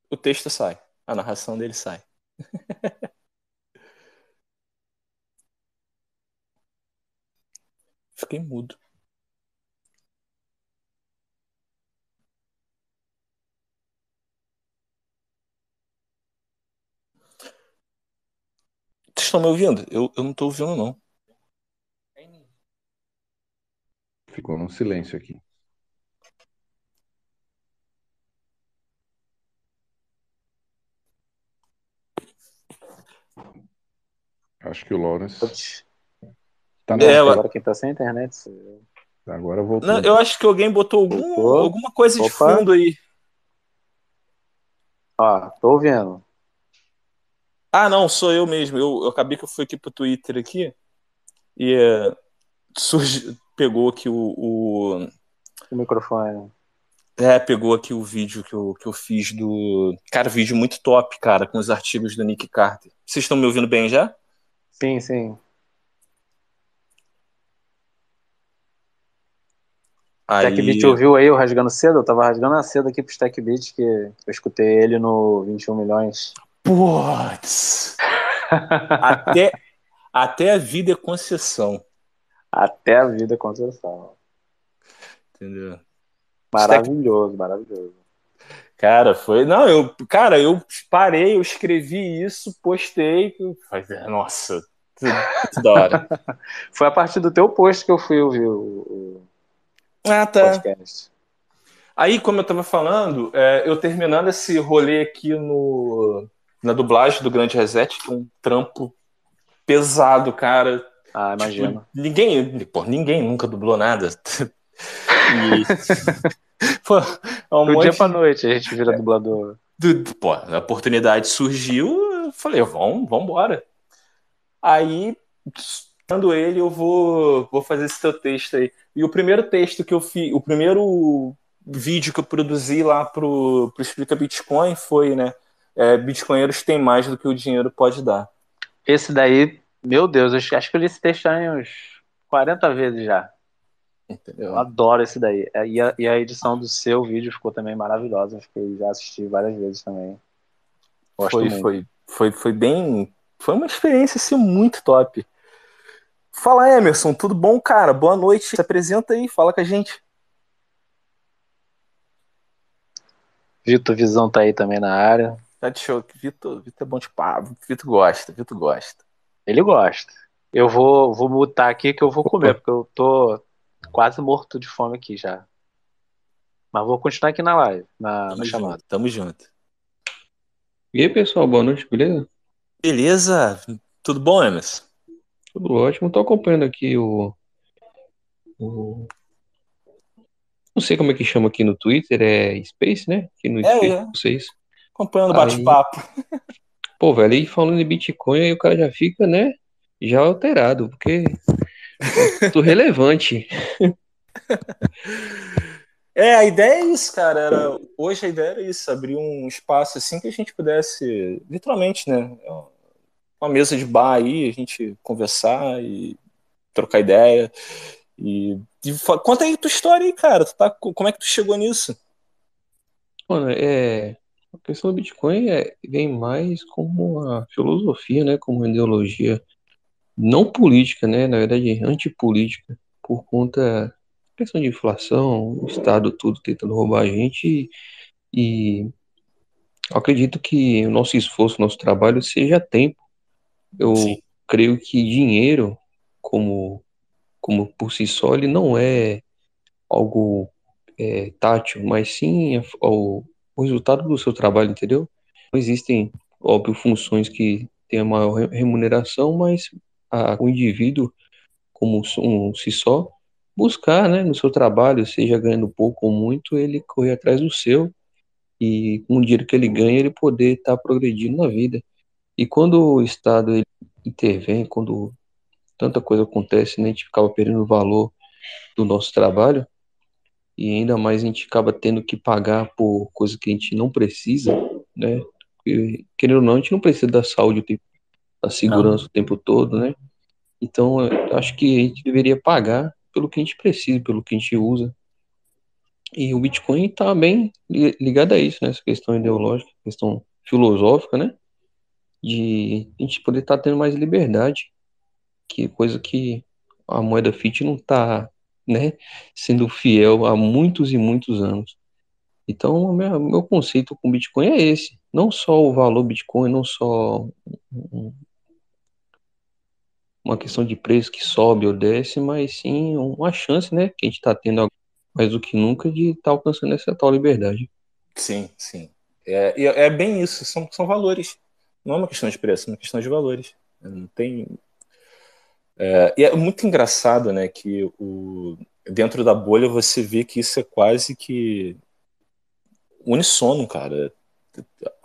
o texto sai. A narração dele sai. Fiquei mudo. Vocês estão me ouvindo? Eu, eu não estou ouvindo, não. Ficou num silêncio aqui. Acho que o Lawrence. Tá é, agora quem tá sem internet. Agora voltou. Não, eu acho que alguém botou algum, alguma coisa Opa. de fundo aí. Ó, tô ouvindo. Ah, não, sou eu mesmo. Eu, eu acabei que eu fui aqui pro Twitter aqui e é, surge, pegou aqui o, o... o microfone. É, pegou aqui o vídeo que eu, que eu fiz do. Cara, vídeo muito top, cara, com os artigos do Nick Carter. Vocês estão me ouvindo bem já? Sim, sim. Aí... Stack Beat ouviu aí eu rasgando cedo? Eu tava rasgando a cedo aqui pro Stack Beat, que eu escutei ele no 21 milhões. Putz! até, até a vida é concessão. Até a vida é concessão. Entendeu? Maravilhoso, Stack... maravilhoso. Cara, foi. Não, eu. Cara, eu parei, eu escrevi isso, postei. Nossa, tudo, da hora. foi a partir do teu post que eu fui ouvir o, ah, tá. podcast. Aí, como eu tava falando, é, eu terminando esse rolê aqui no, na dublagem do Grande Reset, que é um trampo pesado, cara. Ah, imagina. Tipo, ninguém, pô, ninguém nunca dublou nada. E, pô, um do dia pra noite a gente vira é, dublador. Do, pô, a oportunidade surgiu, eu falei, vamos, vamos embora. Aí, dando ele, eu vou, vou fazer esse teu texto aí. E o primeiro texto que eu fiz, o primeiro vídeo que eu produzi lá pro, pro Explica Bitcoin foi, né? É, Bitcoinheiros têm mais do que o dinheiro pode dar. Esse daí, meu Deus, eu acho que eu li esse texto aí uns 40 vezes já. Entendeu? Eu adoro esse daí. É, e a, e a, edição do seu vídeo ficou também maravilhosa. Fiquei, já assisti várias vezes também. Gosto foi, muito. foi, foi, foi bem. Foi uma experiência assim, muito top. Fala, Emerson, tudo bom, cara? Boa noite. Se apresenta aí, fala com a gente. Vitor Visão tá aí também na área. Tá de show. Vitor, Vitor é bom de papo. Vitor gosta, Vitor gosta. Ele gosta. Eu vou, vou mutar aqui que eu vou comer, porque eu tô quase morto de fome aqui já. Mas vou continuar aqui na live, na, tamo na chamada. Junto, tamo junto. E aí, pessoal, boa noite, beleza? Beleza? Tudo bom, Emerson? Tudo ótimo. Estou acompanhando aqui o, o, Não sei como é que chama aqui no Twitter, é Space, né? Aqui no é, Space é. vocês. Acompanhando o bate-papo. Pô, velho, aí falando de Bitcoin, aí o cara já fica, né? Já alterado, porque. Tô relevante. É, a ideia é isso, cara. Era, hoje a ideia era isso, abrir um espaço assim que a gente pudesse, literalmente, né? uma mesa de bar aí, a gente conversar e trocar ideia. E, e conta aí tua história aí, cara. Tu tá, como é que tu chegou nisso? Mano, é. A questão do Bitcoin é, vem mais como uma filosofia, né? Como uma ideologia não política, né? Na verdade, antipolítica, por conta da questão de inflação, o Estado tudo tentando roubar a gente e, e acredito que o nosso esforço, o nosso trabalho seja tempo eu Sim. creio que dinheiro, como, como por si só, ele não é algo é, tátil, mas sim o, o resultado do seu trabalho, entendeu? Não existem, óbvio, funções que têm a maior remuneração, mas a, o indivíduo, como um, si só, buscar, né, no seu trabalho, seja ganhando pouco ou muito, ele correr atrás do seu e com o dinheiro que ele ganha, ele poder estar tá progredindo na vida. E quando o Estado ele intervém, quando tanta coisa acontece, né, a gente acaba perdendo o valor do nosso trabalho e ainda mais a gente acaba tendo que pagar por coisa que a gente não precisa, né? E, querendo ou não, a gente não precisa da saúde, da segurança não. o tempo todo, né? Então, eu acho que a gente deveria pagar pelo que a gente precisa, pelo que a gente usa. E o Bitcoin está bem ligado a isso, né? Essa questão ideológica, questão filosófica, né? De a gente poder estar tá tendo mais liberdade, que coisa que a moeda fiat não está, né? Sendo fiel há muitos e muitos anos. Então, meu, meu conceito com Bitcoin é esse. Não só o valor Bitcoin, não só uma questão de preço que sobe ou desce, mas sim uma chance, né, que a gente está tendo mais do que nunca de estar tá alcançando essa tal liberdade. Sim, sim. É, é bem isso, são, são valores. Não é uma questão de preço, é uma questão de valores. Não tem. É, e é muito engraçado, né, que o, dentro da bolha você vê que isso é quase que unissono, cara.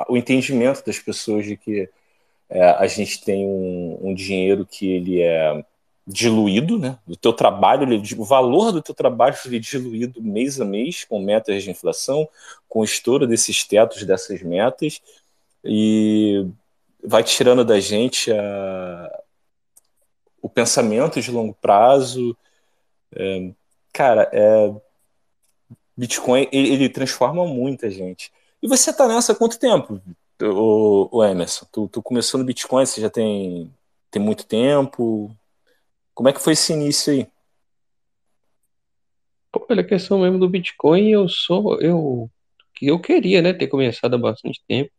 O entendimento das pessoas de que é, a gente tem um, um, dinheiro que ele é diluído, né? Do teu trabalho, ele, o valor do teu trabalho ele é diluído mês a mês com metas de inflação, com o estouro desses tetos, dessas metas, e vai tirando da gente a, o pensamento de longo prazo. É, cara, é, Bitcoin ele, ele, transforma muita gente. E você está nessa há quanto tempo, o, o Emerson? Tu, tu, começou no Bitcoin, você já tem, tem muito tempo? Como é que foi esse início aí? Pô, pela questão mesmo do Bitcoin, eu sou eu que eu queria, né, ter começado há bastante tempo,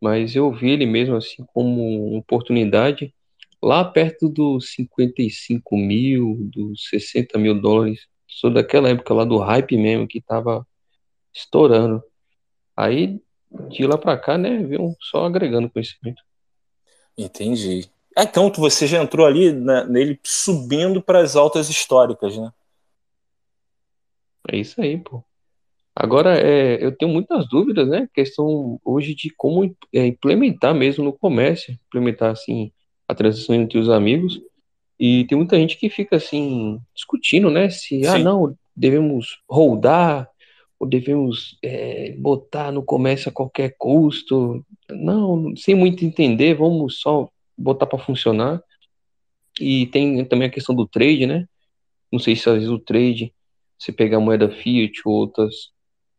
mas eu vi ele mesmo assim como uma oportunidade lá perto dos 55 mil, dos 60 mil dólares Sou daquela época lá do hype mesmo, que tava estourando. Aí, de lá pra cá, né, viu só agregando conhecimento. Entendi. Ah, então você já entrou ali na, nele subindo para as altas históricas, né? É isso aí, pô. Agora, é, eu tenho muitas dúvidas, né? Questão hoje de como é, implementar mesmo no comércio, implementar assim a transição entre os amigos. E tem muita gente que fica assim, discutindo, né? Se, ah, Sim. ah, não, devemos rodar, ou devemos é, botar no comércio a qualquer custo. Não, sem muito entender, vamos só botar para funcionar. E tem também a questão do trade, né? Não sei se às vezes o trade, você pegar moeda fiat ou outros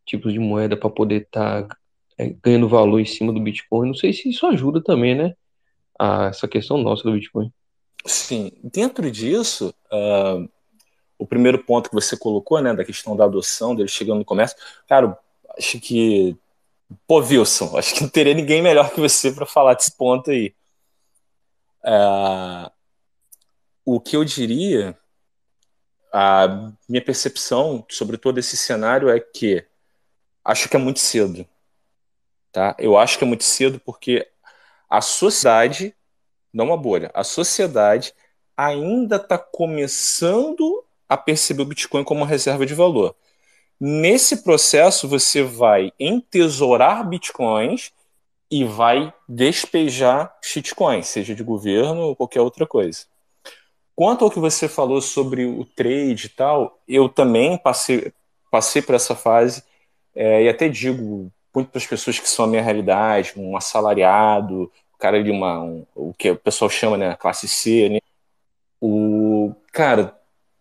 tipos de moeda para poder estar tá, é, ganhando valor em cima do Bitcoin. Não sei se isso ajuda também, né? A essa questão nossa do Bitcoin. Sim, dentro disso, uh, o primeiro ponto que você colocou, né, da questão da adoção, dele chegando no comércio, cara, acho que. Pô, Wilson, acho que não teria ninguém melhor que você para falar desse ponto aí. Uh, o que eu diria, a minha percepção sobre todo esse cenário é que acho que é muito cedo. Tá? Eu acho que é muito cedo porque a sociedade não uma bolha. A sociedade ainda está começando a perceber o Bitcoin como uma reserva de valor. Nesse processo, você vai entesourar bitcoins e vai despejar shitcoins, seja de governo ou qualquer outra coisa. Quanto ao que você falou sobre o trade e tal, eu também passei, passei por essa fase é, e até digo muito para as pessoas que são a minha realidade, um assalariado, cara de uma um, o que o pessoal chama né classe C né? o cara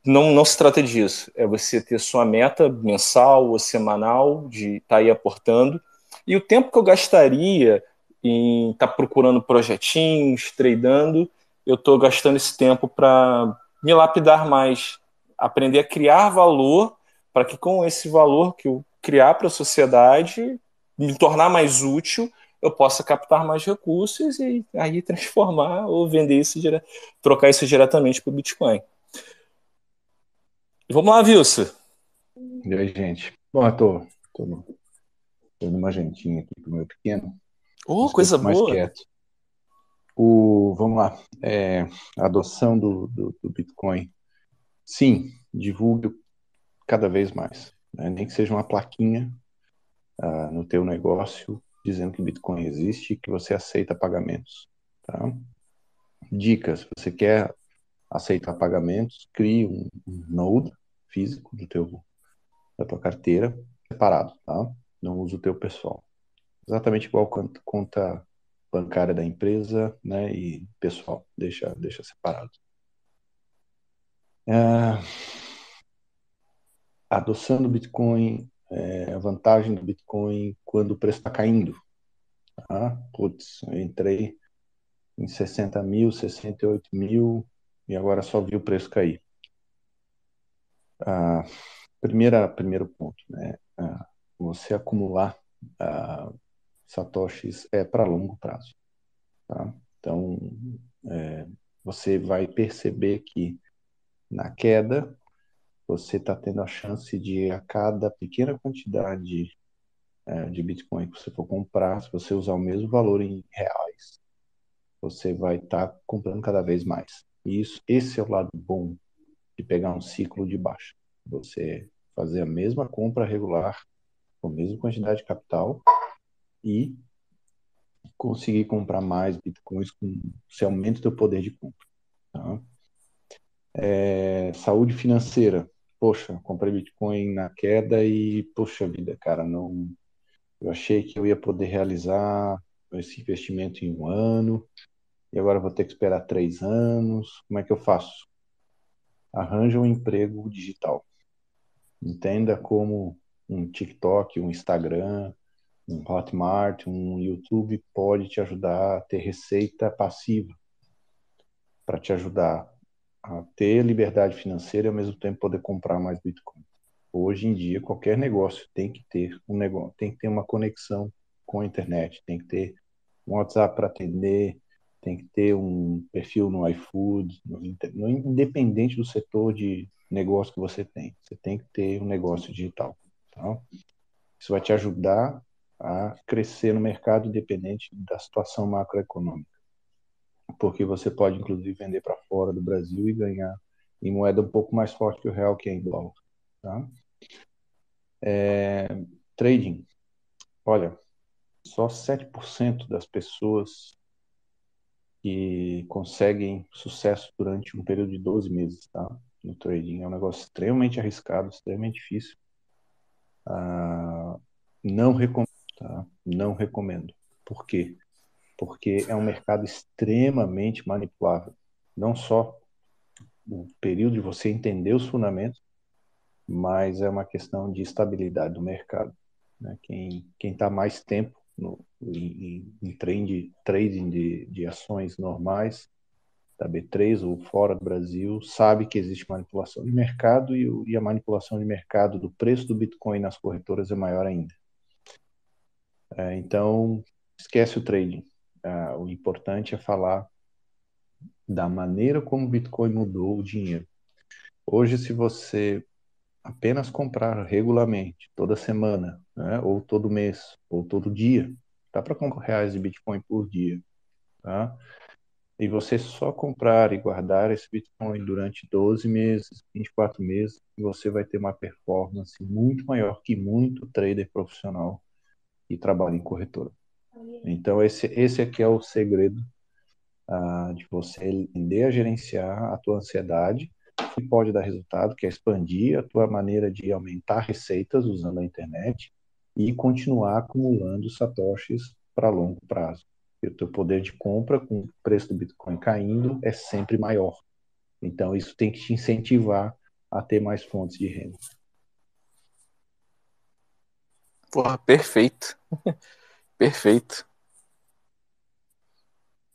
não não se trata disso é você ter sua meta mensal ou semanal de estar tá aí aportando e o tempo que eu gastaria em estar tá procurando projetinhos tradando eu estou gastando esse tempo para me lapidar mais aprender a criar valor para que com esse valor que eu criar para a sociedade me tornar mais útil eu possa captar mais recursos e aí transformar ou vender isso, trocar isso diretamente para o Bitcoin. Vamos lá, Wilson. E aí, gente? Bom, eu tô, tô, tô numa jantinha aqui pro meu pequeno. Oh, coisa mais boa. Quieto. O, vamos lá. É, a adoção do, do, do, Bitcoin. Sim, divulgue cada vez mais. Né? Nem que seja uma plaquinha uh, no teu negócio dizendo que Bitcoin existe e que você aceita pagamentos. Tá? Dicas: você quer aceitar pagamentos, crie um, um node físico do teu, da tua carteira separado, tá? Não usa o teu pessoal. Exatamente igual conta bancária da empresa, né? E pessoal, deixa, deixa separado. É, adoção do Bitcoin é, a vantagem do Bitcoin quando o preço está caindo. Tá? Putz, eu entrei em 60 mil, 68 mil e agora só vi o preço cair. Primeira, primeiro ponto, né? Ah, você acumular ah, satoshis é para longo prazo. Tá? Então, é, você vai perceber que na queda você está tendo a chance de a cada pequena quantidade é, de Bitcoin que você for comprar, se você usar o mesmo valor em reais, você vai estar tá comprando cada vez mais. E isso, esse é o lado bom de pegar um ciclo de baixa. Você fazer a mesma compra regular com a mesma quantidade de capital e conseguir comprar mais bitcoins com se aumenta o seu poder de compra. Tá? É, saúde financeira. Poxa, comprei bitcoin na queda e poxa vida, cara, não. Eu achei que eu ia poder realizar esse investimento em um ano e agora vou ter que esperar três anos. Como é que eu faço? Arranja um emprego digital. Entenda como um TikTok, um Instagram, um Hotmart, um YouTube pode te ajudar a ter receita passiva para te ajudar a ter liberdade financeira e ao mesmo tempo poder comprar mais Bitcoin. Hoje em dia, qualquer negócio tem que ter um negócio, tem que ter uma conexão com a internet, tem que ter um WhatsApp para atender, tem que ter um perfil no iFood, no, no, independente do setor de negócio que você tem, você tem que ter um negócio digital. Tá? Isso vai te ajudar a crescer no mercado independente da situação macroeconômica. Porque você pode, inclusive, vender para fora do Brasil e ganhar em moeda um pouco mais forte que o real, que é em dólar. Tá? É, trading. Olha, só 7% das pessoas que conseguem sucesso durante um período de 12 meses, tá? No trading. É um negócio extremamente arriscado, extremamente difícil. Ah, não recomendo Tá? Não recomendo. Por quê? Porque é um mercado extremamente manipulável. Não só o período de você entender os fundamentos, mas é uma questão de estabilidade do mercado. Né? Quem está mais tempo no, em, em trend, trading de, de ações normais, da B3 ou fora do Brasil, sabe que existe manipulação de mercado e, e a manipulação de mercado do preço do Bitcoin nas corretoras é maior ainda. É, então, esquece o trading. É, o importante é falar da maneira como o Bitcoin mudou o dinheiro. Hoje, se você apenas comprar regularmente, toda semana, né, ou todo mês, ou todo dia, dá para comprar reais de Bitcoin por dia, tá? E você só comprar e guardar esse Bitcoin durante 12 meses, 24 meses, você vai ter uma performance muito maior que muito trader profissional e trabalha em corretora. Então, esse, esse aqui é o segredo ah, de você entender a gerenciar a tua ansiedade, que pode dar resultado, que é expandir a tua maneira de aumentar receitas usando a internet e continuar acumulando satoshis para longo prazo. E o teu poder de compra com o preço do Bitcoin caindo é sempre maior. Então, isso tem que te incentivar a ter mais fontes de renda. Porra, perfeito. perfeito.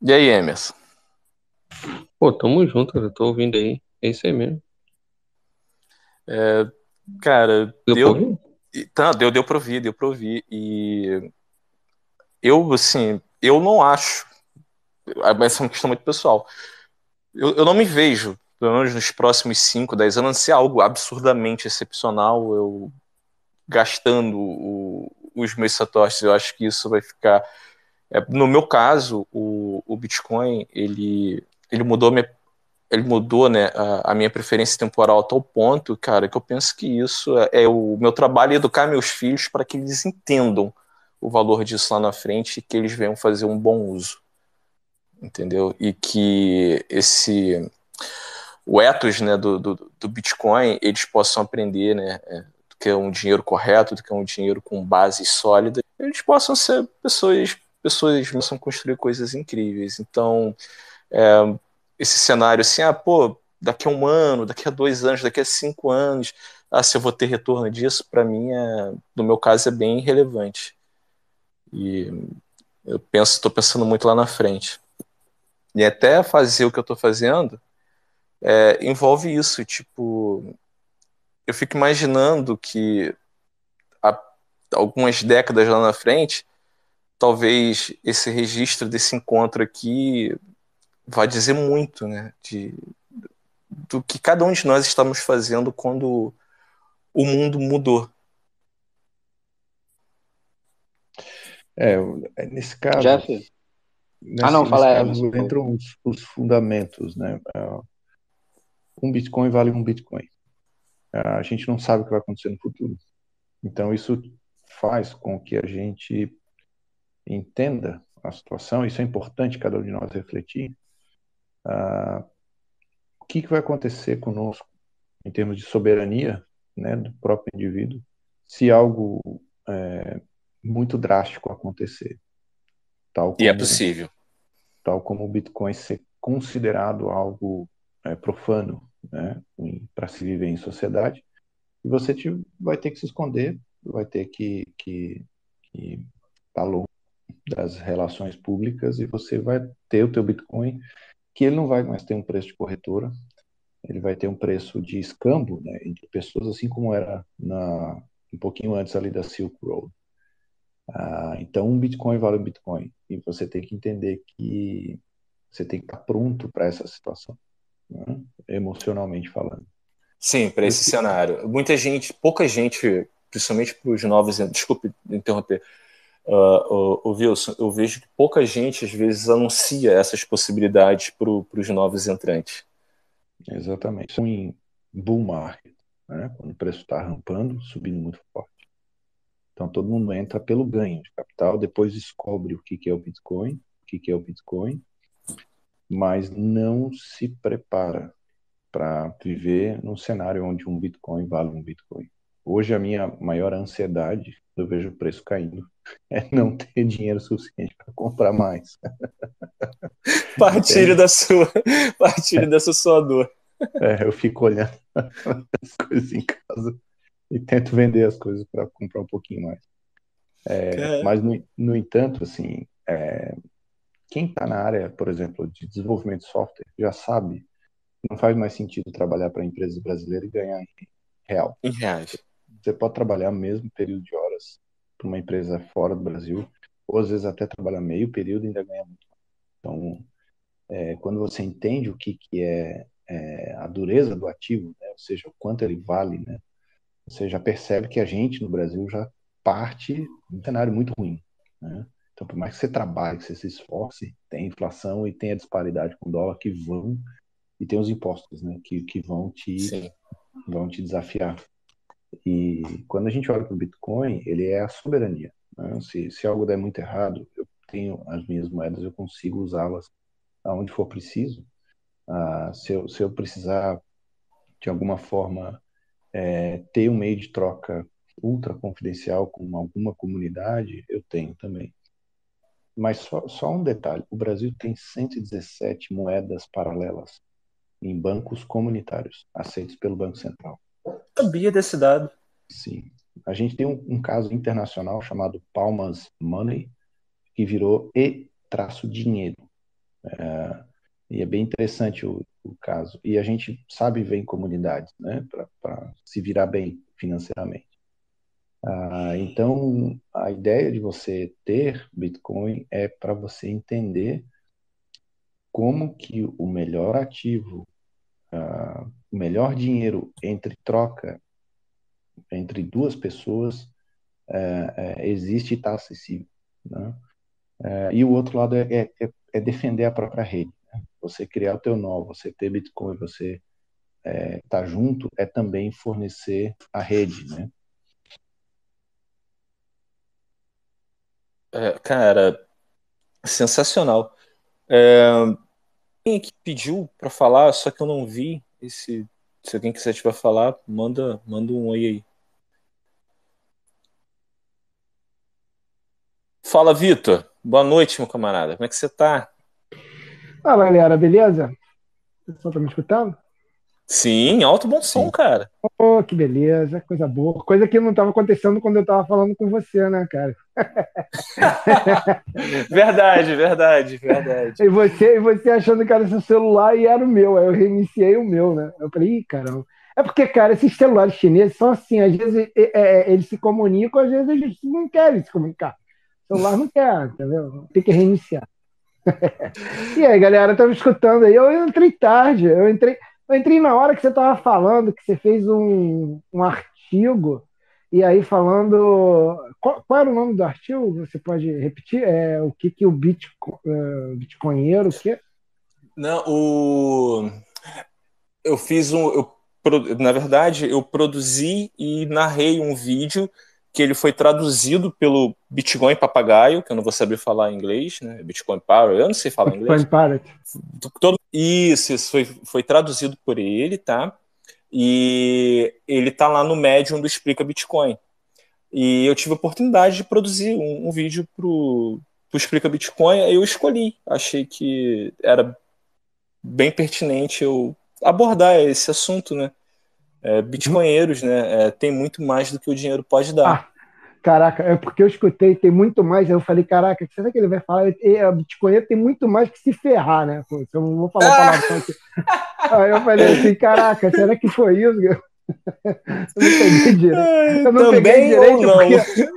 E aí, Emerson? Pô, tamo junto, eu tô ouvindo aí. É isso aí mesmo. É, cara, deu. Deu, tá, deu, deu pra ouvir, deu pra ouvir. E eu, assim, eu não acho. Mas é uma questão muito pessoal. Eu, eu não me vejo, pelo menos nos próximos 5, 10 anos, ser algo absurdamente excepcional. Eu gastando o, os meus satoshis. Eu acho que isso vai ficar. É, no meu caso, o, o Bitcoin ele, ele mudou minha, ele mudou né, a, a, minha preferência temporal a tal ponto, cara, que eu penso que isso é, é o meu trabalho educar meus filhos para que eles entendam o valor disso lá na frente e que eles venham fazer um bom uso. Entendeu? E que esse o ethos né, do, do, do Bitcoin eles possam aprender né, é, que é um dinheiro correto, do que é um dinheiro com base sólida, eles possam ser pessoas, pessoas possam construir coisas incríveis. Então, é, esse cenário assim, ah, pô, daqui a um ano, daqui a dois anos, daqui a cinco anos, ah, se eu vou ter retorno disso, para mim, é, no meu caso, é bem relevante. E eu penso, estou pensando muito lá na frente. E até fazer o que eu estou fazendo é, envolve isso, tipo, eu fico imaginando que há algumas décadas lá na frente, talvez esse registro desse encontro aqui vai dizer muito, né, de, do que cada um de nós estamos fazendo quando o mundo mudou. É, é nesse caso. Jeff? Nesse, ah, não, fala caso, entram os, os, fundamentos, né? É, um Bitcoin vale um Bitcoin. É, a gente não sabe o que vai acontecer no futuro. Então, isso faz com que a gente entenda a situação, isso é importante cada um de nós refletir. Uh, o que, que vai acontecer conosco em termos de soberania né, do próprio indivíduo, se algo é, muito drástico acontecer. Tal como, e é possível. Tal como o Bitcoin ser considerado algo é, profano né, para se viver em sociedade, e você te, vai ter que se esconder, vai ter que, que, que estar tá longe das relações públicas e você vai ter o teu Bitcoin que ele não vai mais ter um preço de corretora, ele vai ter um preço de escambo né, entre pessoas, assim como era na, um pouquinho antes ali da Silk Road. Ah, então, um Bitcoin vale um Bitcoin. E você tem que entender que você tem que estar pronto para essa situação, né, emocionalmente falando. Sim, para esse cenário. Muita gente, pouca gente, principalmente para os novos. Desculpe interromper. Uh, o, o Wilson, eu vejo que pouca gente às vezes anuncia essas possibilidades para os novos entrantes. Exatamente. Em bull market, né? quando o preço está rampando, subindo muito forte. Então todo mundo entra pelo ganho de capital, depois descobre o que, que é o Bitcoin, o que, que é o Bitcoin, mas não se prepara para viver num cenário onde um Bitcoin vale um Bitcoin. Hoje a minha maior ansiedade, eu vejo o preço caindo, é não ter dinheiro suficiente para comprar mais. Partilho da sua, partilho dessa sua dor. É, eu fico olhando as coisas em casa e tento vender as coisas para comprar um pouquinho mais. É, mas, no, no, entanto, assim, é, quem está na área, por exemplo, de desenvolvimento de software, já sabe não faz mais sentido trabalhar para empresas brasileiras e ganhar em real. Em reais. Você pode trabalhar mesmo período de horas para uma empresa fora do Brasil, ou às vezes até trabalhar meio período e ainda ganhar muito. Então, é, quando você entende o que, que é, é, a dureza do ativo, né, ou seja, o quanto ele vale, né, você já percebe que a gente no Brasil já parte de um cenário muito ruim. Né? Então, por mais que você trabalhe, que você se esforce, tem inflação e tem a disparidade com o dólar que vão e tem os impostos, né, que, que vão te vão te desafiar. E quando a gente olha para o Bitcoin, ele é a soberania. Né? Se, se algo der muito errado, eu tenho as minhas moedas, eu consigo usá-las aonde for preciso. Ah, se, eu, se eu precisar, de alguma forma, é, ter um meio de troca ultra confidencial com alguma comunidade, eu tenho também. Mas só, só um detalhe: o Brasil tem 117 moedas paralelas em bancos comunitários aceitos pelo Banco Central sabia desse dado. Sim. A gente tem um, um caso internacional chamado Palmas Money, que virou E-dinheiro. É, e é bem interessante o, o, caso. E a gente sabe ver em comunidades, né, para se virar bem financeiramente. Ah, então, a ideia de você ter Bitcoin é para você entender como que o melhor ativo uh, o melhor dinheiro entre troca entre duas pessoas uh, uh, existe e está acessível. Né? e o outro lado é, é, é, defender a própria rede. Né? Você criar o teu nó, você ter Bitcoin, você estar tá junto, é também fornecer a rede, né? É, cara, sensacional. É, alguém que pediu para falar, só que eu não vi. Esse, se alguém quiser tiver falar, manda, manda um oi aí. Fala, Vitor. Boa noite, meu camarada. Como é que você tá? Fala, galera, beleza? O pessoal tá me escutando? Sim, alto bom som, Sim. cara. Oh, que beleza, coisa boa. Coisa que não estava acontecendo quando eu estava falando com você, né, cara? verdade, verdade, verdade. E você, e você achando que era seu celular e era o meu. Aí eu reiniciei o meu, né? Eu falei, ih, caramba. É porque, cara, esses celulares chineses são assim, às vezes é, eles se comunicam, às vezes eles não querem se comunicar. O celular não quer, entendeu? Tem que reiniciar. e aí, galera, estava escutando aí. Eu entrei tarde, eu entrei. Eu entrei na hora que você estava falando, que você fez um, um artigo, e aí falando. Qual, qual, era o nome do artigo? Você pode repetir? É, o que, que o Bitcoin, uh, Bitcoinheiro. O quê? Não, o. Eu fiz um. Eu, na verdade, eu produzi e narrei um vídeo que ele foi traduzido pelo Bitcoin Papagaio, que eu não vou saber falar em inglês, né? Bitcoin Parrot, eu não sei falar Bitcoin inglês. Parrot. Todo, isso, isso foi, foi traduzido por ele, tá? E ele tá lá no Medium do Explica Bitcoin. E eu tive a oportunidade de produzir um, um vídeo pro, pro Explica Bitcoin, aí eu escolhi. Achei que era bem pertinente eu abordar esse assunto, né? É, bitcoinheiros, né? É, tem muito mais do que o dinheiro pode dar. Ah, caraca, é porque eu escutei, tem muito mais. Eu falei, caraca, será que ele vai falar? É, bitcoinheiro tem muito mais que se ferrar, né? Pô, eu não vou falar ah! palavra aqui. Aí eu falei assim, caraca, será que foi isso? Eu não peguei direito. Eu não Também peguei direito não? porque,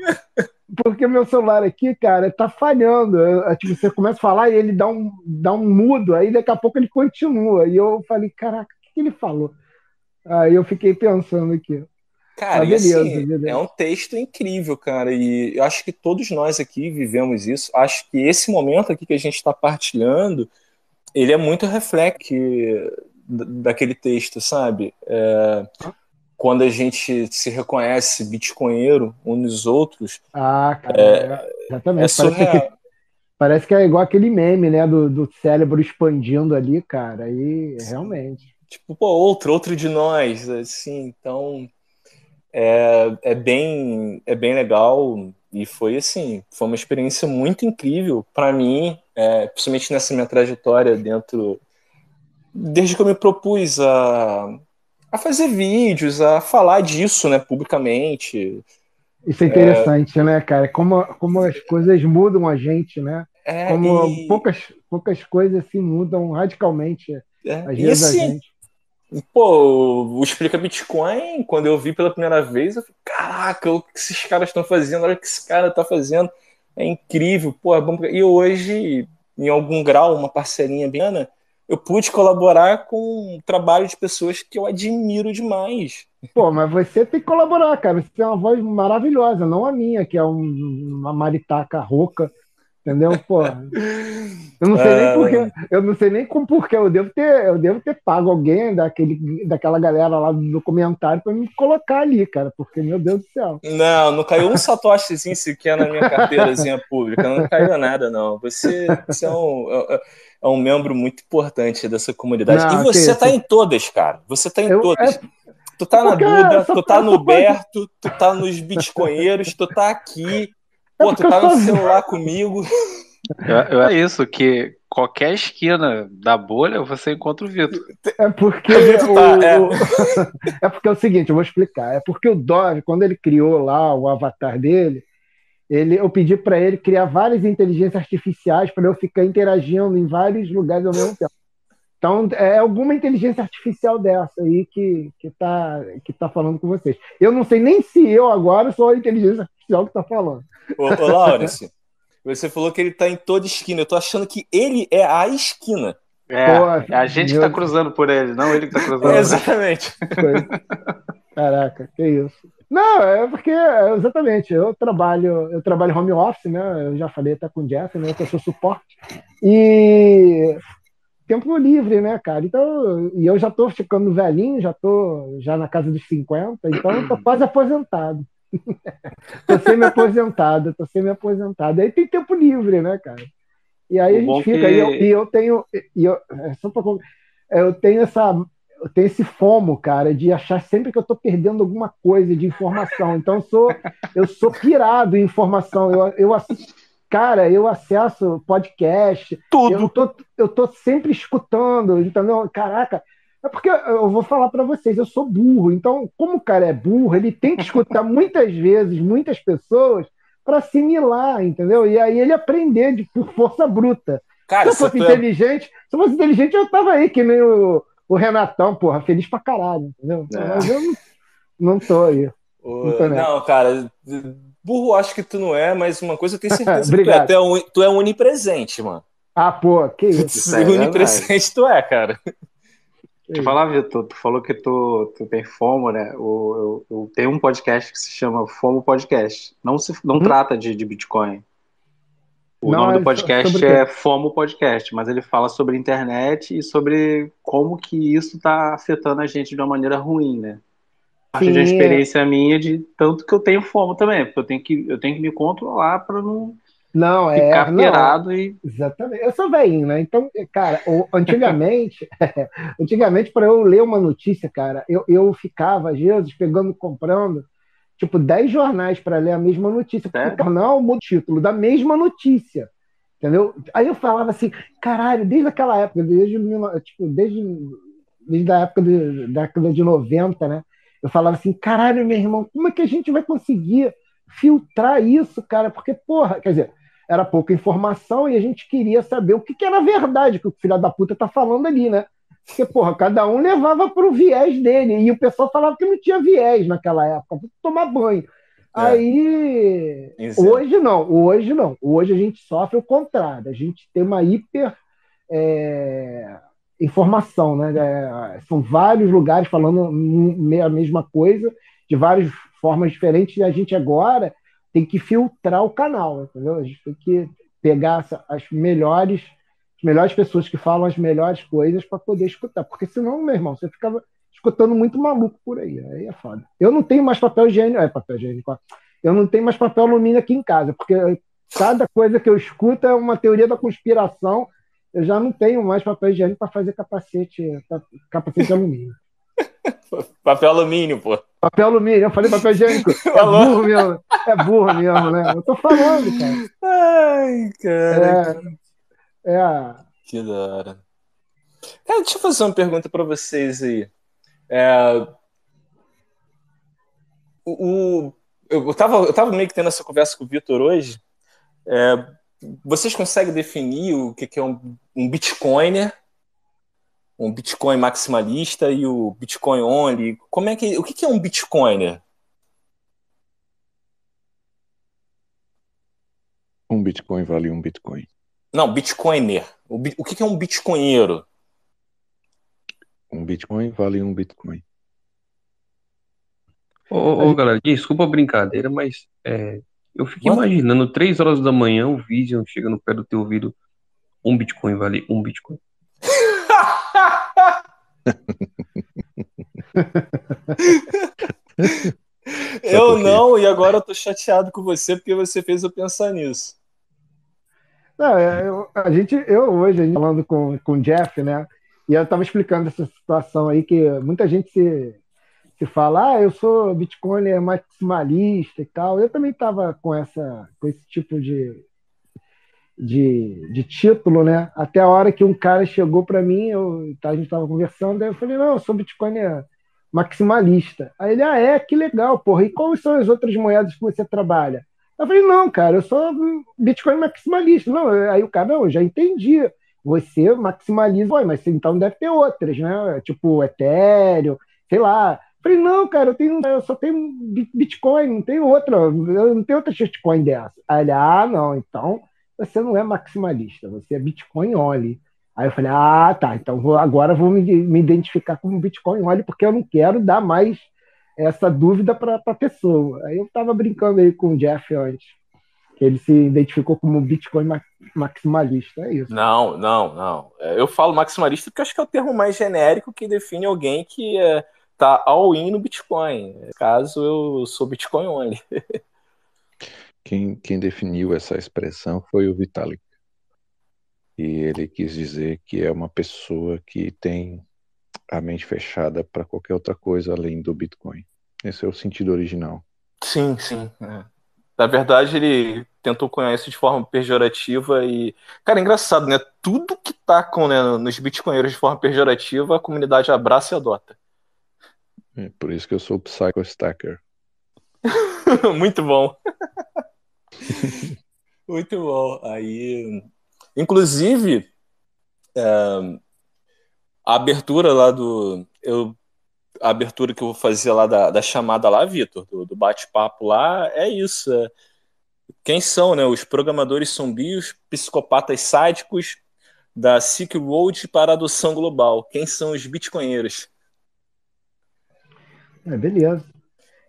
porque meu celular aqui, cara, tá falhando. Eu, tipo, você começa a falar e ele dá um, dá um mudo, aí daqui a pouco ele continua. E eu falei, caraca, o que ele falou? Aí eu fiquei pensando aqui. Cara, ah, beleza, assim, beleza. é um texto incrível, cara, e eu acho que todos nós aqui vivemos isso. Acho que esse momento aqui que a gente está partilhando, ele é muito reflexo daquele texto, sabe? É, quando a gente se reconhece bitcoinheiro uns nos outros. Ah, cara, é, exatamente. É parece, que, parece que é igual aquele meme, né, do, do cérebro expandindo ali, cara, e realmente tipo, pô, outro, outro de nós, assim, então é, é bem é bem legal e foi assim, foi uma experiência muito incrível para mim, é, principalmente nessa minha trajetória dentro desde que eu me propus a, a fazer vídeos, a falar disso, né, publicamente. Isso é interessante, é... né, cara? Como, como as coisas mudam a gente, né? É, como e... poucas, poucas coisas se mudam radicalmente. É, às vezes assim, a gente. Pô, o Explica Bitcoin, quando eu vi pela primeira vez, eu falei, caraca, o que esses caras estão fazendo, olha o que esse cara está fazendo, é incrível, pô, é bom. E hoje, em algum grau, uma parcelinha bem, eu pude colaborar com um trabalho de pessoas que eu admiro demais. Pô, mas você tem que colaborar, cara. Você tem uma voz maravilhosa, não a minha, que é um, uma maritaca rouca Entendeu? Pô. Eu não sei nem porquê. Eu não sei nem como porquê. Eu devo ter, eu devo ter pago alguém daquele, daquela galera lá do documentário para me colocar ali, cara. Porque, meu Deus do céu. Não, não caiu um satoshizinho sequer na minha carteirazinha pública. Não caiu nada, não. Você, você é, um, é, é, é um membro muito importante dessa comunidade. Não, e você tá em todas, cara. Você tá em eu, todas. É... Tu tá na Duda, tu tá no Berto, tu tá nos Bitcoinheiros, tu tá aqui. É Pô, tu tá no celular comigo. É, isso, que qualquer esquina da bolha você encontra o Vitor. É porque o, tá, é. O, é porque é o seguinte, eu vou explicar. É porque o Dove, quando ele criou lá o avatar dele, ele, eu pedi para ele criar várias inteligências artificiais para eu ficar interagindo em vários lugares ao mesmo tempo. Então, é alguma inteligência artificial dessa aí que, que, tá, que tá falando com vocês. Eu não sei nem se eu agora sou a inteligência artificial que está falando. Ô, ô Laurence, você falou que ele está em toda esquina. Eu tô achando que ele é a esquina. É, Pô, a gente está cruzando por ele, não ele que está cruzando. É, exatamente. Caraca, que isso. Não, é porque, exatamente, eu trabalho, eu trabalho home office, né? Eu já falei até com o Jeff, né? Que eu sou suporte. E tempo livre, né, cara? Então, e eu já tô ficando velhinho, já tô já na casa dos 50, então eu tô quase aposentado. tô semi-aposentado, tô semi-aposentado. Aí tem tempo livre, né, cara? E aí o a gente fica. Que... E, eu, e, eu, tenho. E eu, é só pra, eu tenho essa. Eu tenho esse fomo, cara, de achar sempre que eu estou perdendo alguma coisa de informação. Então, eu sou, eu sou pirado em informação. Eu, eu, cara, eu acesso podcast. Tudo. Eu tô, eu tô sempre escutando, entendeu? Caraca, É porque eu vou falar para vocês, eu sou burro. Então, como o cara é burro, ele tem que escutar muitas vezes, muitas pessoas, para assimilar, entendeu? E aí ele aprender de, por força bruta. Cara, se eu fosse é inteligente, é... se eu fosse inteligente, eu tava aí, que nem o, o Renatão, porra, feliz pra caralho, entendeu? É. Mas eu não, não tô aí. Não, não, cara, burro acho que tu não é, mas uma coisa eu tenho certeza que tu é, tu é, tu é onipresente, mano. Ah, pô, que isso. É onipresente tu é, cara. Deixa eu falar, Vitor, tu falou que tu, tu tem FOMO, né? Eu, eu, eu tenho um podcast que se chama FOMO Podcast. Não, se, não hum? trata de, de Bitcoin. O não, nome do podcast é FOMO Podcast, mas ele fala sobre internet e sobre como que isso está afetando a gente de uma maneira ruim, né? Parte de experiência minha de tanto que eu tenho FOMO também, porque eu tenho que, eu tenho que me controlar para não não, é. Ficar pirado e. Exatamente. Eu sou velhinho, né? Então, cara, antigamente, antigamente, para eu ler uma notícia, cara, eu, eu ficava, às vezes, pegando, comprando, tipo, 10 jornais para ler a mesma notícia. Porque o jornal muda o título da mesma notícia. Entendeu? Aí eu falava assim, caralho, desde aquela época, desde, tipo, desde, desde a época de, da década de 90, né? Eu falava assim, caralho, meu irmão, como é que a gente vai conseguir filtrar isso, cara? Porque, porra, quer dizer, era pouca informação e a gente queria saber o que, que era verdade que o filho da puta tá falando ali, né? Porque, porra, cada um levava pro viés dele. E o pessoal falava que não tinha viés naquela época, tomar banho. É. Aí. Hoje não, hoje não. Hoje a gente sofre o contrário. A gente tem uma hiper. É, informação, né? É, são vários lugares falando a mesma coisa, de várias formas diferentes, e a gente agora tem que filtrar o canal, entendeu? A gente tem que pegar as melhores, as melhores pessoas que falam as melhores coisas para poder escutar, porque senão, meu irmão, você ficava escutando muito maluco por aí, aí é foda. Eu não tenho mais papel higiênico, é papel higiênico, eu não tenho mais papel alumínio aqui em casa, porque cada coisa que eu escuto é uma teoria da conspiração. Eu já não tenho mais papel higiênico para fazer capacete, capacete de alumínio. papel alumínio, pô. Papel alumínio, eu falei papel higiênico. É burro mesmo. É burro mesmo, né? Eu tô falando, cara. Ai, cara. É. é... Que da hora. Cara, deixa eu fazer uma pergunta para vocês aí. É... O, o, eu, tava, eu tava meio que tendo essa conversa com o Vitor hoje. É, vocês conseguem definir o que, que é um, um Bitcoiner? um Bitcoin maximalista e o Bitcoin only. Como é que, o que é um Bitcoiner? Um Bitcoin vale um Bitcoin. Não, Bitcoiner. O, o que é um Bitcoinheiro? Um Bitcoin vale um Bitcoin. Ô, ô, ô galera, desculpa a brincadeira, mas é, eu fiquei What? imaginando três horas da manhã o Vision chegando perto do teu ouvido. Um Bitcoin vale um Bitcoin. eu não, e agora eu tô chateado com você porque você fez eu pensar nisso. Não, é, eu, a gente, eu hoje, gente, falando com, com o Jeff, né? E eu tava explicando essa situação aí que muita gente se, se fala, ah, eu sou Bitcoin é maximalista e tal. Eu também tava com essa com esse tipo de, de, de título, né? Até a hora que um cara chegou para mim, eu, tá, a gente estava conversando, aí eu falei, não, eu sou Bitcoin maximalista. Aí ele, ah, é, que legal, porra. E quais são as outras moedas que você trabalha? Eu falei, não, cara, eu sou Bitcoin maximalista. Não, aí o cara, não, já entendi. Você maximaliza, mas então deve ter outras, né? Tipo Ethereum, sei lá. Eu falei, não, cara, eu, tenho, eu só tenho Bitcoin, não tenho outra, eu não tenho outra shitcoin dessa. Aí ele, ah, não, então você não é maximalista, você é Bitcoin only. Aí eu falei, ah, tá, então vou, agora vou me, me identificar como Bitcoin only, porque eu não quero dar mais essa dúvida para a pessoa. Aí eu estava brincando aí com o Jeff antes, que ele se identificou como Bitcoin maximalista, é isso. Não, não, não. É, eu falo maximalista porque acho que é o termo mais genérico que define alguém que é, tá all-in no Bitcoin. Caso, eu sou Bitcoin only. Quem, quem definiu essa expressão foi o Vitalik. E ele quis dizer que é uma pessoa que tem a mente fechada para qualquer outra coisa além do Bitcoin. Esse é o sentido original. Sim, sim. É. Na verdade, ele tentou cunhar isso de forma pejorativa e. Cara, é engraçado, né? Tudo que tacam né, nos bitcoinheiros de forma pejorativa, a comunidade abraça e adota. É por isso que eu sou o Psycho Stacker. Muito bom. Muito bom. Aí, inclusive, é, a abertura lá do. Eu, a abertura que eu vou fazer lá da, da chamada lá, Vitor, do, do bate-papo lá, é isso. É, quem são, né? Os programadores sombrios, psicopatas sádicos da Silk Road para adoção global. Quem são os bitcoinheiros? É, beleza.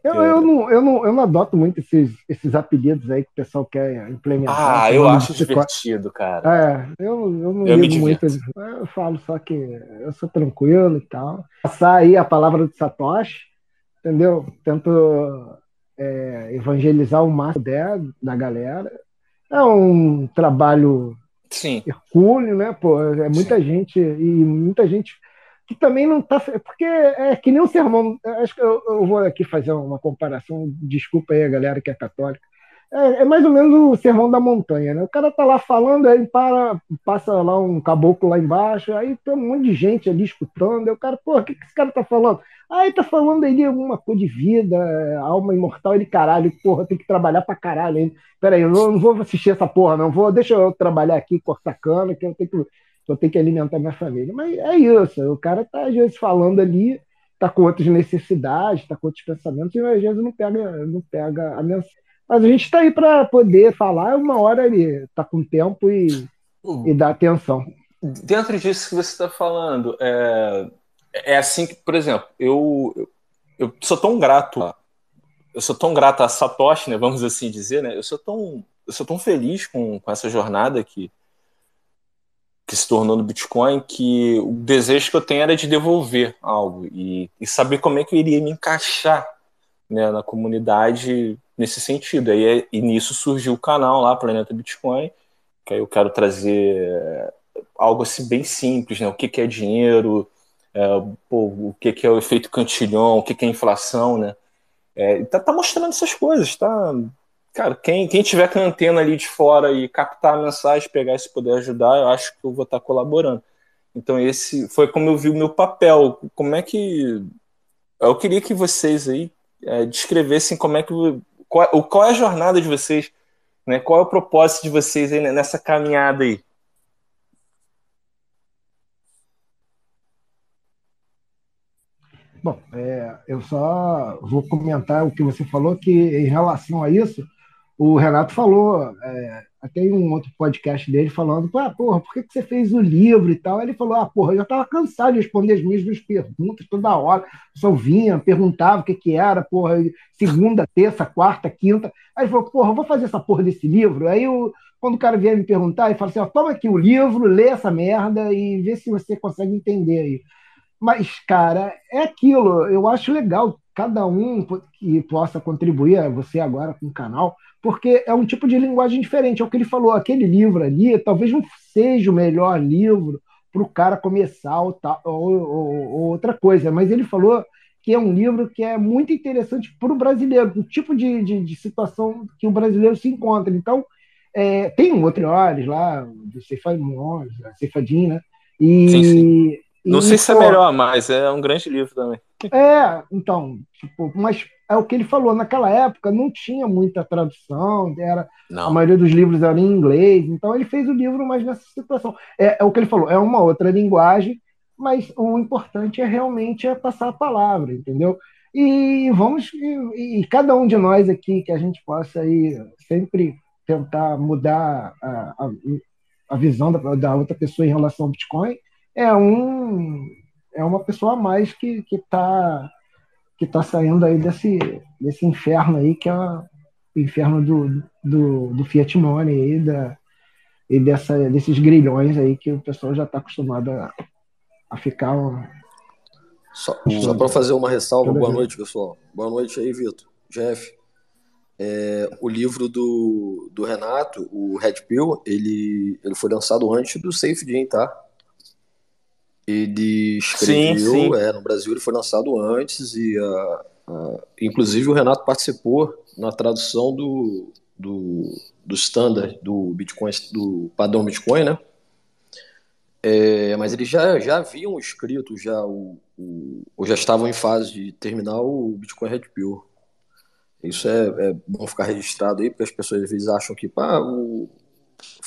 Eu, eu, não, eu, não, eu não adoto muito esses, esses apelidos aí que o pessoal quer implementar. Ah, eu acho divertido, cara. É, eu, eu não eu ligo muito. Eu falo só que eu sou tranquilo e tal. Passar aí a palavra de Satoshi, entendeu? Tento é, evangelizar o máximo der, da galera. É um trabalho Sim. hercúleo, né? Pô, é muita Sim. gente e muita gente que também não está. Porque é que nem um sermão. Acho que eu, eu, vou aqui fazer uma comparação, desculpa aí a galera que é católica. É, é, mais ou menos o sermão da montanha, né? O cara tá lá falando, aí para, passa lá um caboclo lá embaixo, aí tem um monte de gente ali escutando, aí o cara, pô, o que, que esse cara tá falando? Ele tá falando aí alguma coisa de vida, alma imortal, ele caralho, porra, tem que trabalhar pra caralho ainda. Peraí, eu não, não vou assistir essa porra, não. Vou, deixa eu trabalhar aqui, cortar cana, que eu tenho que eu tenho que alimentar minha família. Mas é isso, o cara está às vezes falando ali, está com outras necessidades, está com outros pensamentos, e às vezes não pega, não pega a mensagem. Mas a gente está aí para poder falar, uma hora ele está com tempo e, e dar atenção. Dentro disso que você está falando, é, é assim que, por exemplo, eu, eu sou tão grato, eu sou tão grato a Satoshi, né, vamos assim dizer, né, eu sou tão, eu sou tão feliz com, com essa jornada que que se tornou no Bitcoin, que o desejo que eu tenho era de devolver algo e, e saber como é que eu iria me encaixar né, na comunidade nesse sentido. Aí, e nisso surgiu o canal lá, Planeta Bitcoin, que aí eu quero trazer algo assim bem simples, né? O que, que é dinheiro, é, pô, o que, que é o efeito cantilhão, o que, que é inflação, né? É, tá, tá mostrando essas coisas, tá? Cara, quem, quem tiver com a antena ali de fora e captar a mensagem, pegar se puder ajudar, eu acho que eu vou estar colaborando. Então esse foi como eu vi o meu papel. Como é que eu queria que vocês aí é, descrevessem como é que qual, qual é a jornada de vocês, né? Qual é o propósito de vocês aí nessa caminhada aí? Bom, é, eu só vou comentar o que você falou que em relação a isso o Renato falou, é, até em um outro podcast dele, falando, ah, porra, por que, que você fez o livro e tal? Ele falou, ah, porra, eu já estava cansado de responder as mesmas perguntas toda hora. Pessoal vinha, perguntava o que, que era, porra, segunda, terça, quarta, quinta. Aí ele falou, porra, vou fazer essa porra desse livro. Aí eu, quando o cara vier me perguntar, ele fala assim, ó, toma aqui o livro, lê essa merda e vê se você consegue entender aí. Mas, cara, é aquilo, eu acho legal cada um que possa contribuir, você agora com o canal, porque é um tipo de linguagem diferente. É o que ele falou, aquele livro ali talvez não seja o melhor livro para o cara começar ou, ou, ou, ou, outra coisa, mas ele falou que é um livro que é muito interessante para o brasileiro, o tipo de, de, de, situação que o brasileiro se encontra. Então, é, tem um outro olhos lá, do Ceifadinho, né? E, sim, sim. Não e, sei se é melhor, mas é um grande livro também. É, então, tipo, mas é o que ele falou, naquela época não tinha muita tradução, era não. a maioria dos livros eram em inglês, então ele fez o livro mais nessa situação. É, é, o que ele falou, é uma outra linguagem, mas o importante é realmente é passar a palavra, entendeu? E vamos, e, e cada um de nós aqui que a gente possa aí sempre tentar mudar a, a, a visão da, da outra pessoa em relação ao Bitcoin, é um é uma pessoa a mais que está que tá saindo aí desse, desse inferno aí, que é o inferno do, do, do Fiat Money aí, da, e dessa, desses grilhões aí que o pessoal já está acostumado a, a ficar. Só, só para fazer uma ressalva, boa noite, pessoal. Boa noite aí, Vitor. Jeff. É, o livro do, do Renato, o Red Pill, ele, ele foi lançado antes do Safe Gym, tá? Ele escreveu, sim, sim. É, no Brasil ele foi lançado antes e a, Uh, inclusive o Renato participou na tradução do, do, do standard do Bitcoin, do padrão Bitcoin, né? É, mas eles já, já haviam escrito já o, o, ou já estavam em fase de terminar o Bitcoin Red Pill. Isso é, é, bom ficar registrado aí, porque as pessoas às vezes acham que pá, o,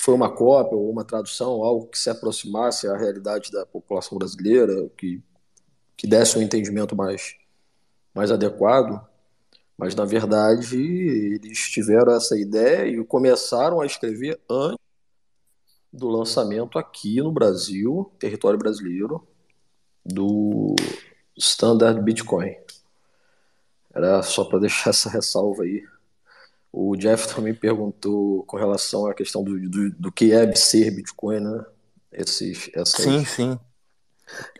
foi uma cópia ou uma tradução, algo que se aproximasse à realidade da população brasileira, que, que desse um entendimento mais, mais adequado. Mas, na verdade, eles tiveram essa ideia e começaram a escrever antes do lançamento aqui no Brasil, território brasileiro, do Standard Bitcoin. Era só para deixar essa ressalva aí. O Jeff também perguntou com relação à questão do, do, do que é ser Bitcoin, né? Esses, essas, sim, sim.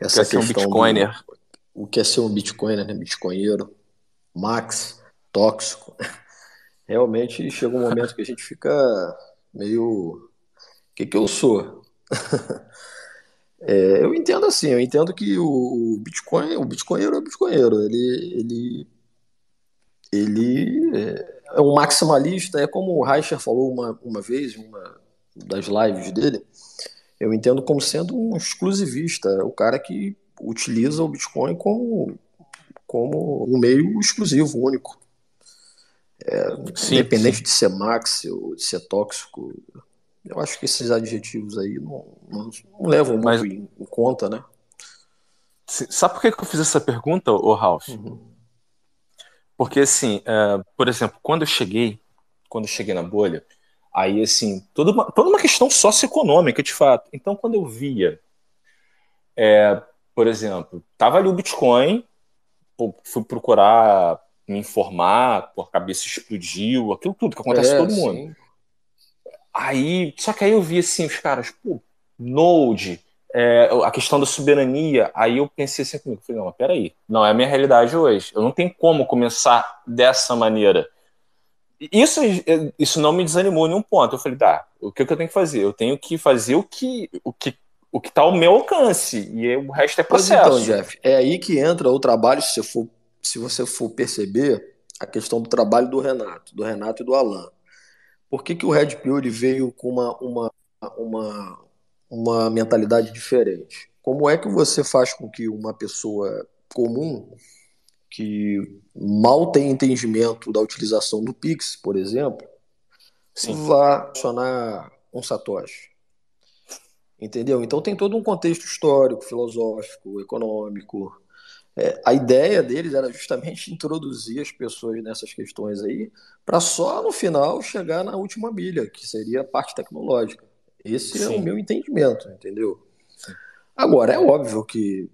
Essa o que é ser um Bitcoiner. Do, o que é ser um Bitcoiner, né? Bitcoinheiro. Max, tóxico. Realmente chega um momento que a gente fica meio. O que, que eu sou? é, eu entendo assim, eu entendo que o, Bitcoin, o Bitcoinheiro é o Bitcoinheiro. Ele, ele, ele é, é um maximalista, é como o Reicher falou uma, uma vez, em uma das lives dele, eu entendo como sendo um exclusivista, o cara que utiliza o Bitcoin como, como um meio exclusivo, único. É, sim, independente sim. de ser max ou de ser tóxico, eu acho que esses adjetivos aí não, não, não levam muito Mas, em, em, conta, né? Sabe por que eu fiz essa pergunta, ô Ralph? Uhum. Porque, assim, é, por exemplo, quando eu cheguei, quando eu cheguei na bolha, aí, assim, toda uma, toda uma questão socioeconômica, de fato. Então, quando eu via, é, por exemplo, tava ali o Bitcoin, fui procurar me informar, a cabeça explodiu, aquilo tudo que acontece é, com todo mundo. Sim. Aí, só que aí eu vi, assim, os caras, pô, Node, é, a questão da soberania, aí eu pensei assim comigo, falei, não, mas peraí, não é a minha realidade hoje, eu não tenho como começar dessa maneira. Isso, isso não me desanimou em nenhum ponto. Eu falei, tá, o que, que eu tenho que fazer? Eu tenho que fazer o que o que o que está ao meu alcance e o resto é processo. Pois então, Jeff, é aí que entra o trabalho, se você for, se você for perceber, a questão do trabalho do Renato, do Renato e do Alan. Por que, que o Red Pill ele veio com uma, uma, uma, uma mentalidade diferente. Como é que você faz com que uma pessoa comum, que mal tem entendimento da utilização do Pix, por exemplo, Sim. vá acionar um Satoshi? Entendeu? Então tem todo um contexto histórico, filosófico, econômico. É, a ideia deles era justamente introduzir as pessoas nessas questões aí, para só no final chegar na última milha, que seria a parte tecnológica. Esse Sim. é o meu entendimento, entendeu? Agora, é óbvio que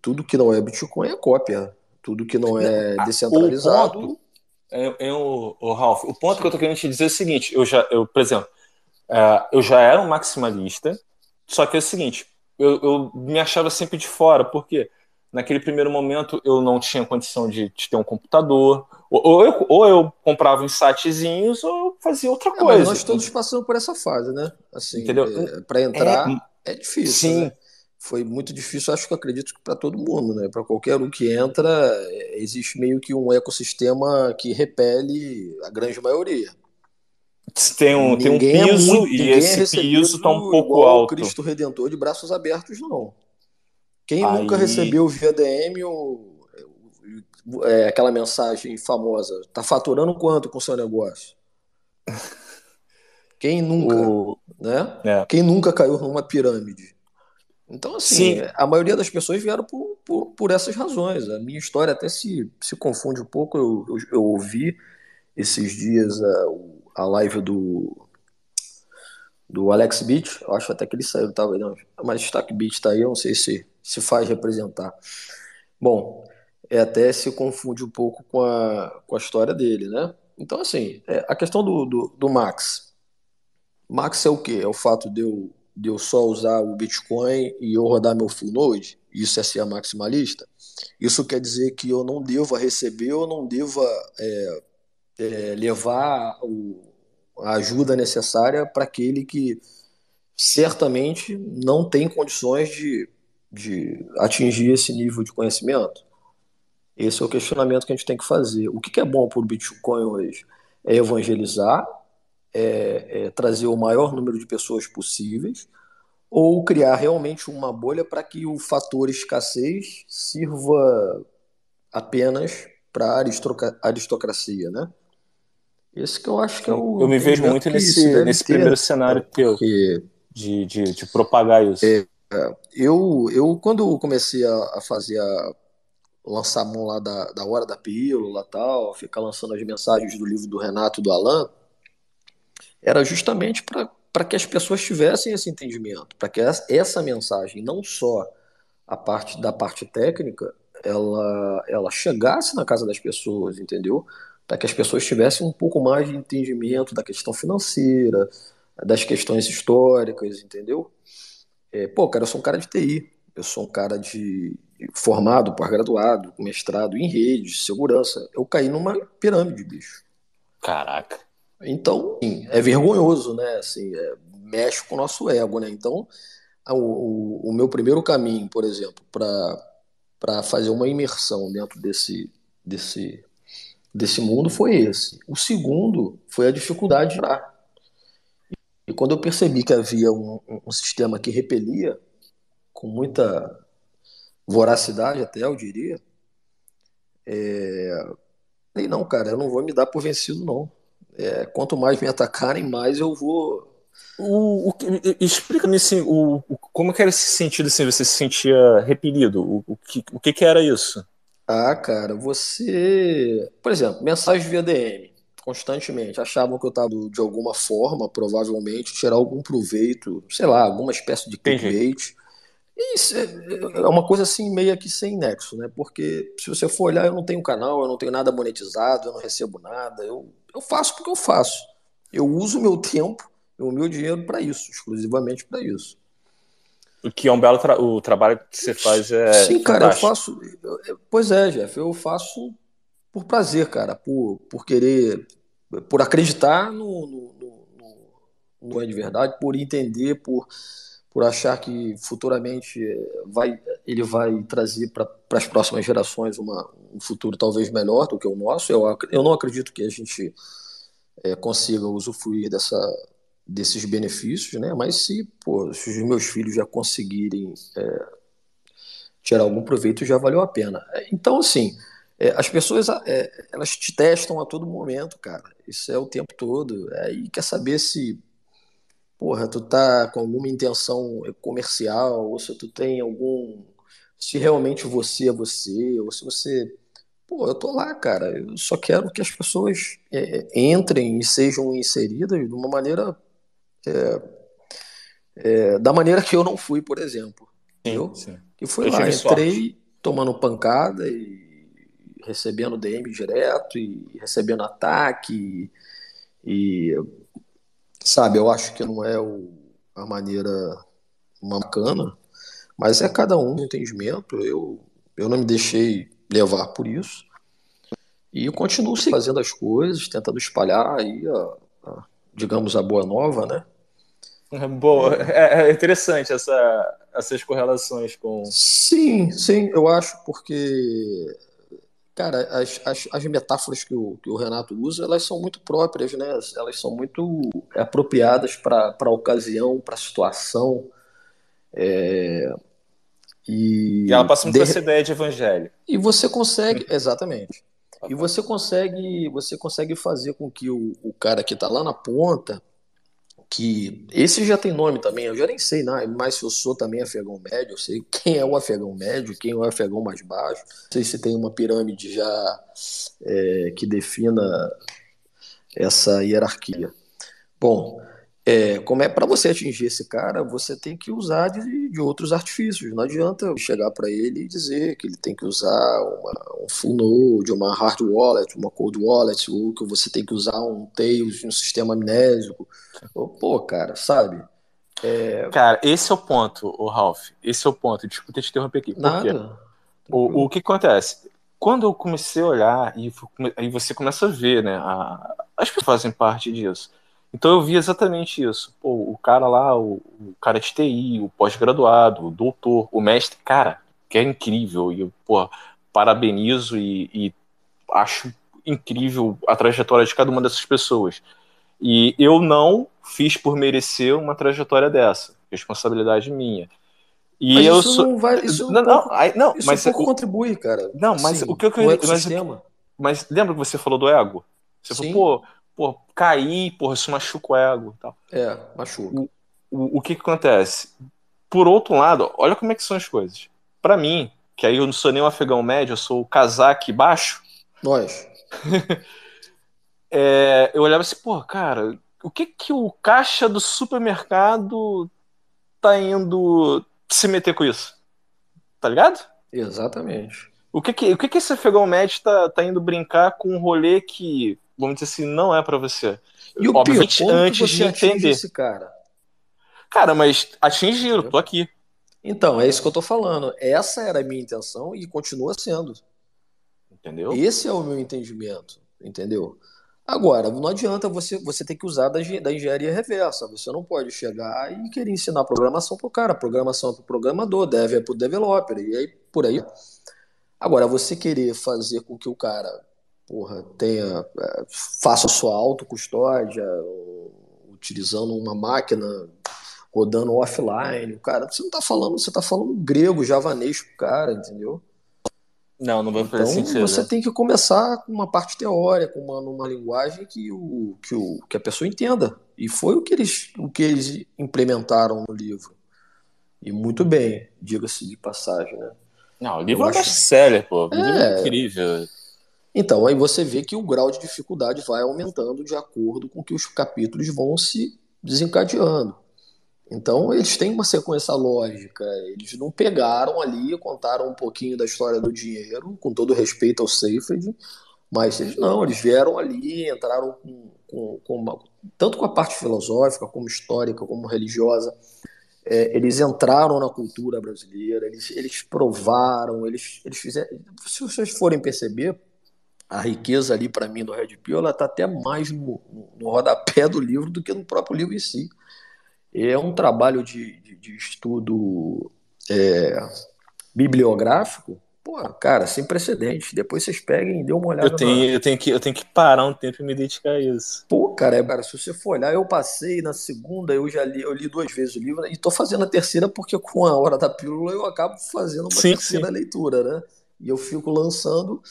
tudo que não é Bitcoin é cópia. Tudo que não é descentralizado. O ponto, eu, eu, o Ralph, o ponto que eu estou querendo te dizer é o seguinte: eu já, eu, por exemplo, uh, eu já era um maximalista, só que é o seguinte, eu, eu me achava sempre de fora, porque naquele primeiro momento eu não tinha condição de, de ter um computador, ou eu, ou eu comprava uns sitezinhos ou eu fazia outra coisa. É, mas nós todos passamos por essa fase, né? Assim? É, para entrar é, é difícil. Sim. Né? Foi muito difícil, acho que acredito que para todo mundo, né? Para qualquer um que entra, é, existe meio que um ecossistema que repele a grande maioria. Tem um, tem um piso é muito, e esse piso está um pouco alto. Cristo Redentor de braços abertos, não. Quem Aí... nunca recebeu via DM ou é, aquela mensagem famosa: tá faturando quanto com o seu negócio? Quem nunca, o... né? É. Quem nunca caiu numa pirâmide? Então, assim, Sim. a maioria das pessoas vieram por, por, por, essas razões. A minha história até se, se confunde um pouco. Eu, eu, eu ouvi esses dias a, a live do, do Alex Beach. Eu acho até que ele saiu, tava, não, mas Stack Beach tá aí, eu não sei se se faz representar. Bom, é, até se confunde um pouco com a, com a história dele, né? Então, assim, é, a questão do, do, do, Max. Max é o quê? É o fato de eu, de eu só usar o Bitcoin e eu rodar meu full node? Isso é ser maximalista? Isso quer dizer que eu não deva receber ou não deva é, é, levar o, a ajuda necessária para aquele que certamente não tem condições de, de atingir esse nível de conhecimento? Esse é o questionamento que a gente tem que fazer. O que é bom para o Bitcoin hoje? É evangelizar, é, é trazer o maior número de pessoas possíveis, ou criar realmente uma bolha para que o fator escassez sirva apenas para a aristocracia, né? Esse que eu acho que é o. Eu me vejo muito nesse, nesse ter, primeiro cenário teu porque, de, de, de propagar isso. É, eu, eu, quando comecei a, a fazer a lançar a mão lá da, da hora da pílula tal, ficar lançando as mensagens do livro do Renato e do Alan, era justamente para que as pessoas tivessem esse entendimento, para que essa, essa mensagem, não só a parte da parte técnica, ela, ela chegasse na casa das pessoas, entendeu? Para que as pessoas tivessem um pouco mais de entendimento da questão financeira, das questões históricas, entendeu? É, pô, cara, eu sou um cara de TI, eu sou um cara de formado, pós-graduado, mestrado em rede, segurança. Eu caí numa pirâmide, bicho. Caraca. Então, sim, é vergonhoso, né? Assim, é, mexe com o nosso ego, né? Então, o, o, o meu primeiro caminho, por exemplo, para fazer uma imersão dentro desse, desse, desse mundo foi esse. O segundo foi a dificuldade de entrar. E quando eu percebi que havia um, um sistema que repelia com muita voracidade até, eu diria, é... falei, não, cara, eu não vou me dar por vencido, não. É, quanto mais me atacarem, mais eu vou. O, o Explica-me assim, o, o, como que era esse sentido assim, você se sentia repelido? O, o, que, o que, que era isso? Ah, cara, você. Por exemplo, mensagem via DM, constantemente. Achavam que eu estava de alguma forma, provavelmente, tirar algum proveito, sei lá, alguma espécie de clickbait. Isso é, é uma coisa assim, meio que sem nexo, né? Porque se você for olhar, eu não tenho canal, eu não tenho nada monetizado, eu não recebo nada, eu, eu faço porque eu faço. Eu uso o meu tempo, o meu dinheiro para isso, exclusivamente para isso. O que é um belo tra o trabalho que você faz é. Sim, cara, eu faço. Pois é, Jeff, eu faço por prazer, cara, por, por querer, por acreditar no, no, no, no, no de verdade, por entender, por por achar que futuramente eh, vai, ele vai trazer para as próximas gerações uma, um futuro talvez melhor do que o nosso. Eu, eu não acredito que a gente é, consiga usufruir dessa, desses benefícios, né? mas se, pô, se os meus filhos já conseguirem é, tirar algum proveito, já valeu a pena. Então, assim, é, as pessoas elas te testam a todo momento, cara. Isso é o tempo todo. Aí quer saber se porra, tu tá com alguma intenção comercial, ou se tu tem algum. Se realmente você é você, ou se você. Pô, eu tô lá, cara. Eu só quero que as pessoas é, entrem e sejam inseridas de uma maneira. É, é, da maneira que eu não fui, por exemplo. Sim, sim. Que foi eu lá, entrei sorte. tomando pancada e recebendo DM direto e recebendo ataque e, e Sabe, eu acho que não é o, a maneira bacana, mas é cada um o entendimento. Eu, eu não me deixei levar por isso. E eu continuo fazendo as coisas, tentando espalhar aí, a, a, digamos, a boa nova, né? Boa, é, é interessante essa, essas correlações com. Sim, sim, eu acho, porque Cara, as, as, as metáforas que o, que o Renato usa, elas são muito próprias, né? Elas são muito apropriadas para a ocasião, para a situação. É... E, e ela passa muito de... essa ideia de evangelho. E você consegue, exatamente. E você consegue, você consegue fazer com que o, o cara que está lá na ponta que esse já tem nome também, eu já nem sei né? mais se eu sou também afegão médio, eu sei quem é o afegão médio, quem é o afegão mais baixo, não sei se tem uma pirâmide já é, que defina essa hierarquia. Bom, é, como é para você atingir esse cara, você tem que usar de, de outros artifícios. Não adianta chegar para ele e dizer que ele tem que usar uma, um full node, uma hard wallet, uma cold wallet, ou que você tem que usar um Tails, um sistema amnésico. Pô, cara, sabe? É... Cara, esse é o ponto, o Ralph. Esse é o ponto. Desculpa te interromper aqui. Por Nada. quê? O, o que acontece? Quando eu comecei a olhar, e aí você começa a ver, né? A, as pessoas fazem parte disso. Então eu vi exatamente isso. Pô, o cara lá, o, o cara de TI, o pós-graduado, o doutor, o mestre, cara, que é incrível. E, pô, parabenizo e, e acho incrível a trajetória de cada uma dessas pessoas. E eu não fiz por merecer uma trajetória dessa. Responsabilidade minha. E mas eu isso sou... não vai. Isso não, não, não, isso mas um pouco contribui, cara. Não, mas Sim, o que eu queria. Mas, mas lembra que você falou do ego? Você Sim. falou, pô, pô, cair, porra, isso machuca o ego tal. É, machuca. O, o, o que, que acontece? Por outro lado, olha como é que são as coisas. Para mim, que aí eu não sou nem um afegão médio, eu sou o casaque baixo. Nós. é, eu olhava assim, pô, cara, o que que o caixa do supermercado tá indo se meter com isso? Tá ligado? Exatamente. O que que, o que, que esse afegão médio tá, tá indo brincar com um rolê que, vamos dizer assim, não é para você? E o Obviamente, pior, antes de entender. Esse cara? Cara, mas atingiram, tô aqui. Então, é isso que eu tô falando. Essa era a minha intenção e continua sendo. Entendeu? Esse é o meu entendimento, entendeu? Agora, não adianta você, você ter que usar da, da engenharia reversa. Você não pode chegar e querer ensinar programação pro cara. Programação é pro programador, dev é pro developer, e aí por aí. Agora, você querer fazer com que o cara porra, tenha, é, faça sua autocustódia, utilizando uma máquina rodando offline, cara, você não tá falando, você tá falando grego, javanês pro cara, entendeu? Não, não vai fazer então, sentido. Você né? tem que começar com uma parte teórica, uma, numa linguagem que, o, que, o, que a pessoa entenda. E foi o que eles, o que eles implementaram no livro. E muito bem, diga-se de passagem, né? Não, o livro Eu é acho... best-seller, pô. O é... livro é incrível. Então, aí você vê que o grau de dificuldade vai aumentando de acordo com que os capítulos vão se desencadeando. Então, eles têm uma sequência lógica. Eles não pegaram ali, contaram um pouquinho da história do dinheiro, com todo respeito ao Seyfried, mas eles não, eles vieram ali, entraram com, com, com uma, tanto com a parte filosófica, como histórica, como religiosa. É, eles entraram na cultura brasileira, eles, eles provaram, eles, eles fizeram. Se vocês forem perceber, a riqueza ali para mim do Red Pill, ela está até mais no, no rodapé do livro do que no próprio livro em si. É um trabalho de, de, de estudo é, bibliográfico, pô, cara, sem precedentes. Depois vocês peguem e dêem uma olhada. Eu tenho, na... eu, tenho que, eu tenho que parar um tempo e me dedicar a isso. Pô, cara, é, cara, se você for olhar, eu passei na segunda, eu já li, eu li duas vezes o livro, e tô fazendo a terceira porque com a hora da pílula eu acabo fazendo uma sim, terceira sim. leitura, né? E eu fico lançando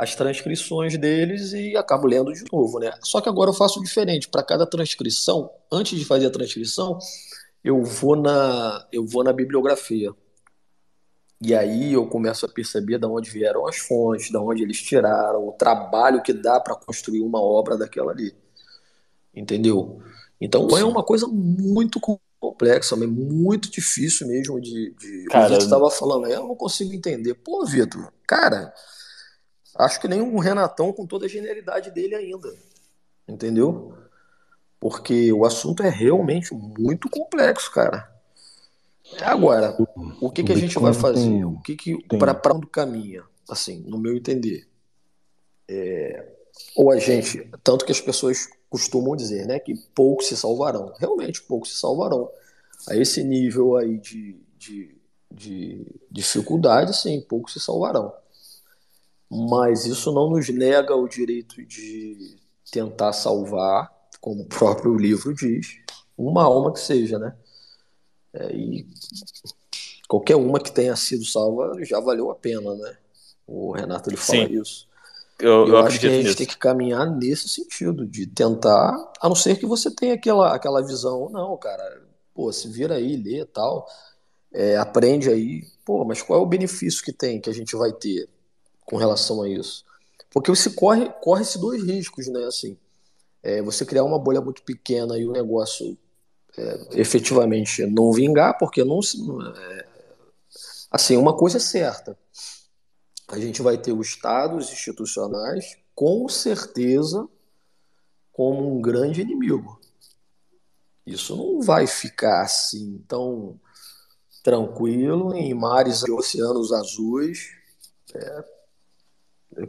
as transcrições deles e acabo lendo de novo, né? Só que agora eu faço diferente. Para cada transcrição, antes de fazer a transcrição, eu vou na eu vou na bibliografia. E aí eu começo a perceber de onde vieram as fontes, de onde eles tiraram, o trabalho que dá para construir uma obra daquela ali. Entendeu? Então Sim. é uma coisa muito complexa, mas muito difícil mesmo de. de... Cara, o Vitor estava falando, eu não consigo entender. Pô, Vitor, cara, Acho que nem um Renatão com toda a genialidade dele ainda. Entendeu? Porque o assunto é realmente muito complexo, cara. Agora, o que, que a gente vai fazer? O que, que para onde caminha? Assim, no meu entender. É, ou a gente, tanto que as pessoas costumam dizer, né, que poucos se salvarão. Realmente, poucos se salvarão. A esse nível aí de, de, de dificuldade, sim, poucos se salvarão mas isso não nos nega o direito de tentar salvar, como o próprio livro diz, uma alma que seja, né? É, e qualquer uma que tenha sido salva já valeu a pena, né? O Renato ele fala Sim. isso. Eu, eu, eu acho que a gente nisso. tem que caminhar nesse sentido, de tentar, a não ser que você tenha aquela, aquela visão, não, cara, pô, se vira aí, lê tal, é, aprende aí, pô, mas qual é o benefício que tem, que a gente vai ter? Com relação a isso. Porque você corre, corre esses dois riscos, né? Assim, é, você criar uma bolha muito pequena e o negócio é, efetivamente não vingar, porque não. É, assim, uma coisa é certa. A gente vai ter os estados institucionais, com certeza, como um grande inimigo. Isso não vai ficar assim tão tranquilo em mares e oceanos azuis. É,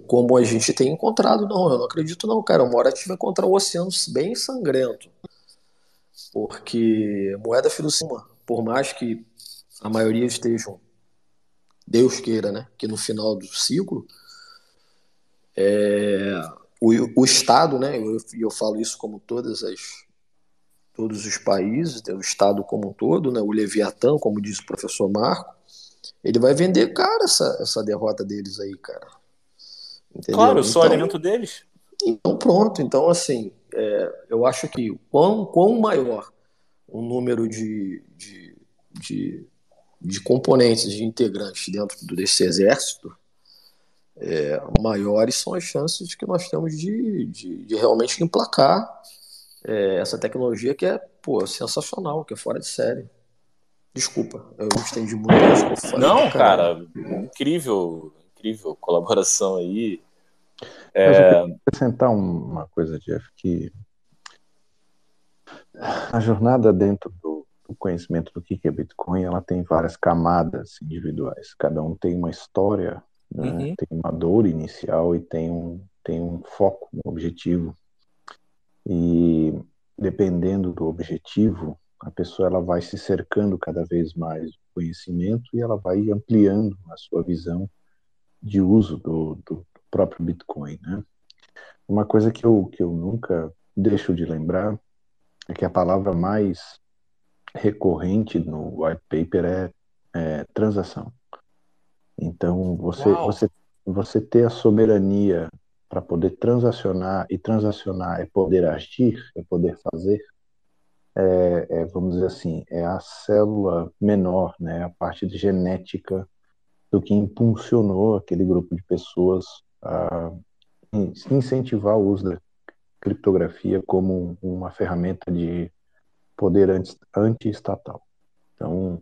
como a gente tem encontrado, não, eu não acredito não, cara. Uma hora a gente vai encontrar um oceano bem sangrento. Porque moeda fiduciária, por mais que a maioria estejam Deus queira, né, que no final do ciclo é, o, o Estado, né, e eu, eu falo isso como todas as todos os países, o Estado como um todo, né, o Leviatã, como disse o professor Marco, ele vai vender cara essa, essa derrota deles aí, cara. Entendeu? Claro, eu sou então, alimento deles. Então pronto, então assim, é, eu acho que quão, quão maior o número de, de, de, de componentes, de integrantes dentro desse exército, é, maiores são as chances que nós temos de, de, de realmente emplacar é, essa tecnologia que é pô, sensacional, que é fora de série. Desculpa, eu estendi muito. Não, cara, incrível, incrível colaboração aí. É... eu queria acrescentar uma coisa, Jeff, que a jornada dentro do, do conhecimento do que é Bitcoin, ela tem várias camadas individuais. Cada um tem uma história, né? uhum. tem uma dor inicial e tem um, tem um foco, um objetivo. E dependendo do objetivo, a pessoa ela vai se cercando cada vez mais do conhecimento e ela vai ampliando a sua visão de uso do, do próprio Bitcoin, né? Uma coisa que eu, que eu nunca deixo de lembrar é que a palavra mais recorrente no white paper é, é transação. Então, você, você, você ter a soberania para poder transacionar, e transacionar é poder agir, é poder fazer, é, é, vamos dizer assim, é a célula menor, né, a parte genética do que impulsionou aquele grupo de pessoas a incentivar o uso da criptografia como uma ferramenta de poder anti-estatal. Então,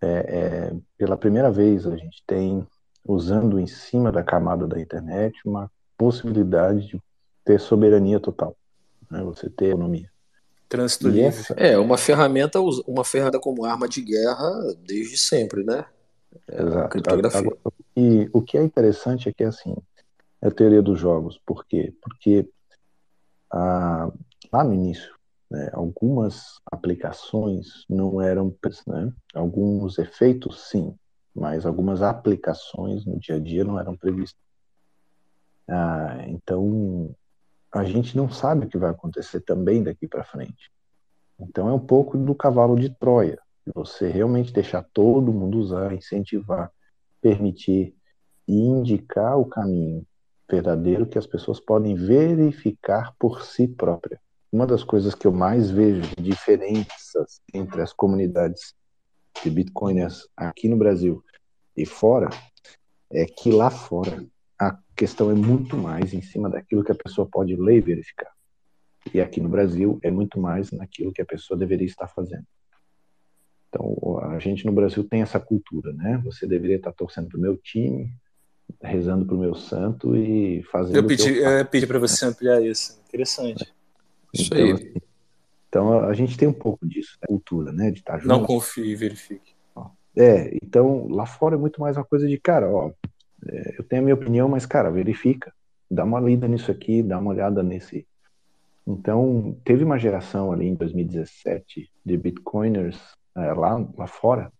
é, é, pela primeira vez a gente tem, usando em cima da camada da internet, uma possibilidade de ter soberania total, né? você ter autonomia. Trânsito livre. Essa... É, uma ferramenta, uma ferramenta como arma de guerra desde sempre, né? Exato. criptografia. E o que é interessante é que, assim, é a teoria dos jogos. Por quê? Porque ah, lá no início, né, algumas aplicações não eram, né, alguns efeitos sim, mas algumas aplicações no dia a dia não eram previstas. Ah, então, a gente não sabe o que vai acontecer também daqui para frente. Então, é um pouco do cavalo de Troia. Você realmente deixar todo mundo usar, incentivar, permitir e indicar o caminho verdadeiro que as pessoas podem verificar por si próprias. Uma das coisas que eu mais vejo diferenças entre as comunidades de bitcoiners aqui no Brasil e fora é que lá fora a questão é muito mais em cima daquilo que a pessoa pode ler e verificar. E aqui no Brasil é muito mais naquilo que a pessoa deveria estar fazendo. Então, a gente no Brasil tem essa cultura, né? Você deveria estar torcendo para o meu time, rezando para o meu santo e fazendo. Eu pedi, eu pedi para você ampliar isso. Interessante. Isso então, aí. Assim, então, a gente tem um pouco disso, né? cultura, né? De estar junto. Não confie, verifique. É, então lá fora é muito mais uma coisa de, cara, ó, é, eu tenho a minha opinião, mas, cara, verifica. Dá uma lida nisso aqui, dá uma olhada nesse. Então, teve uma geração ali em 2017 de bitcoiners é, lá, lá fora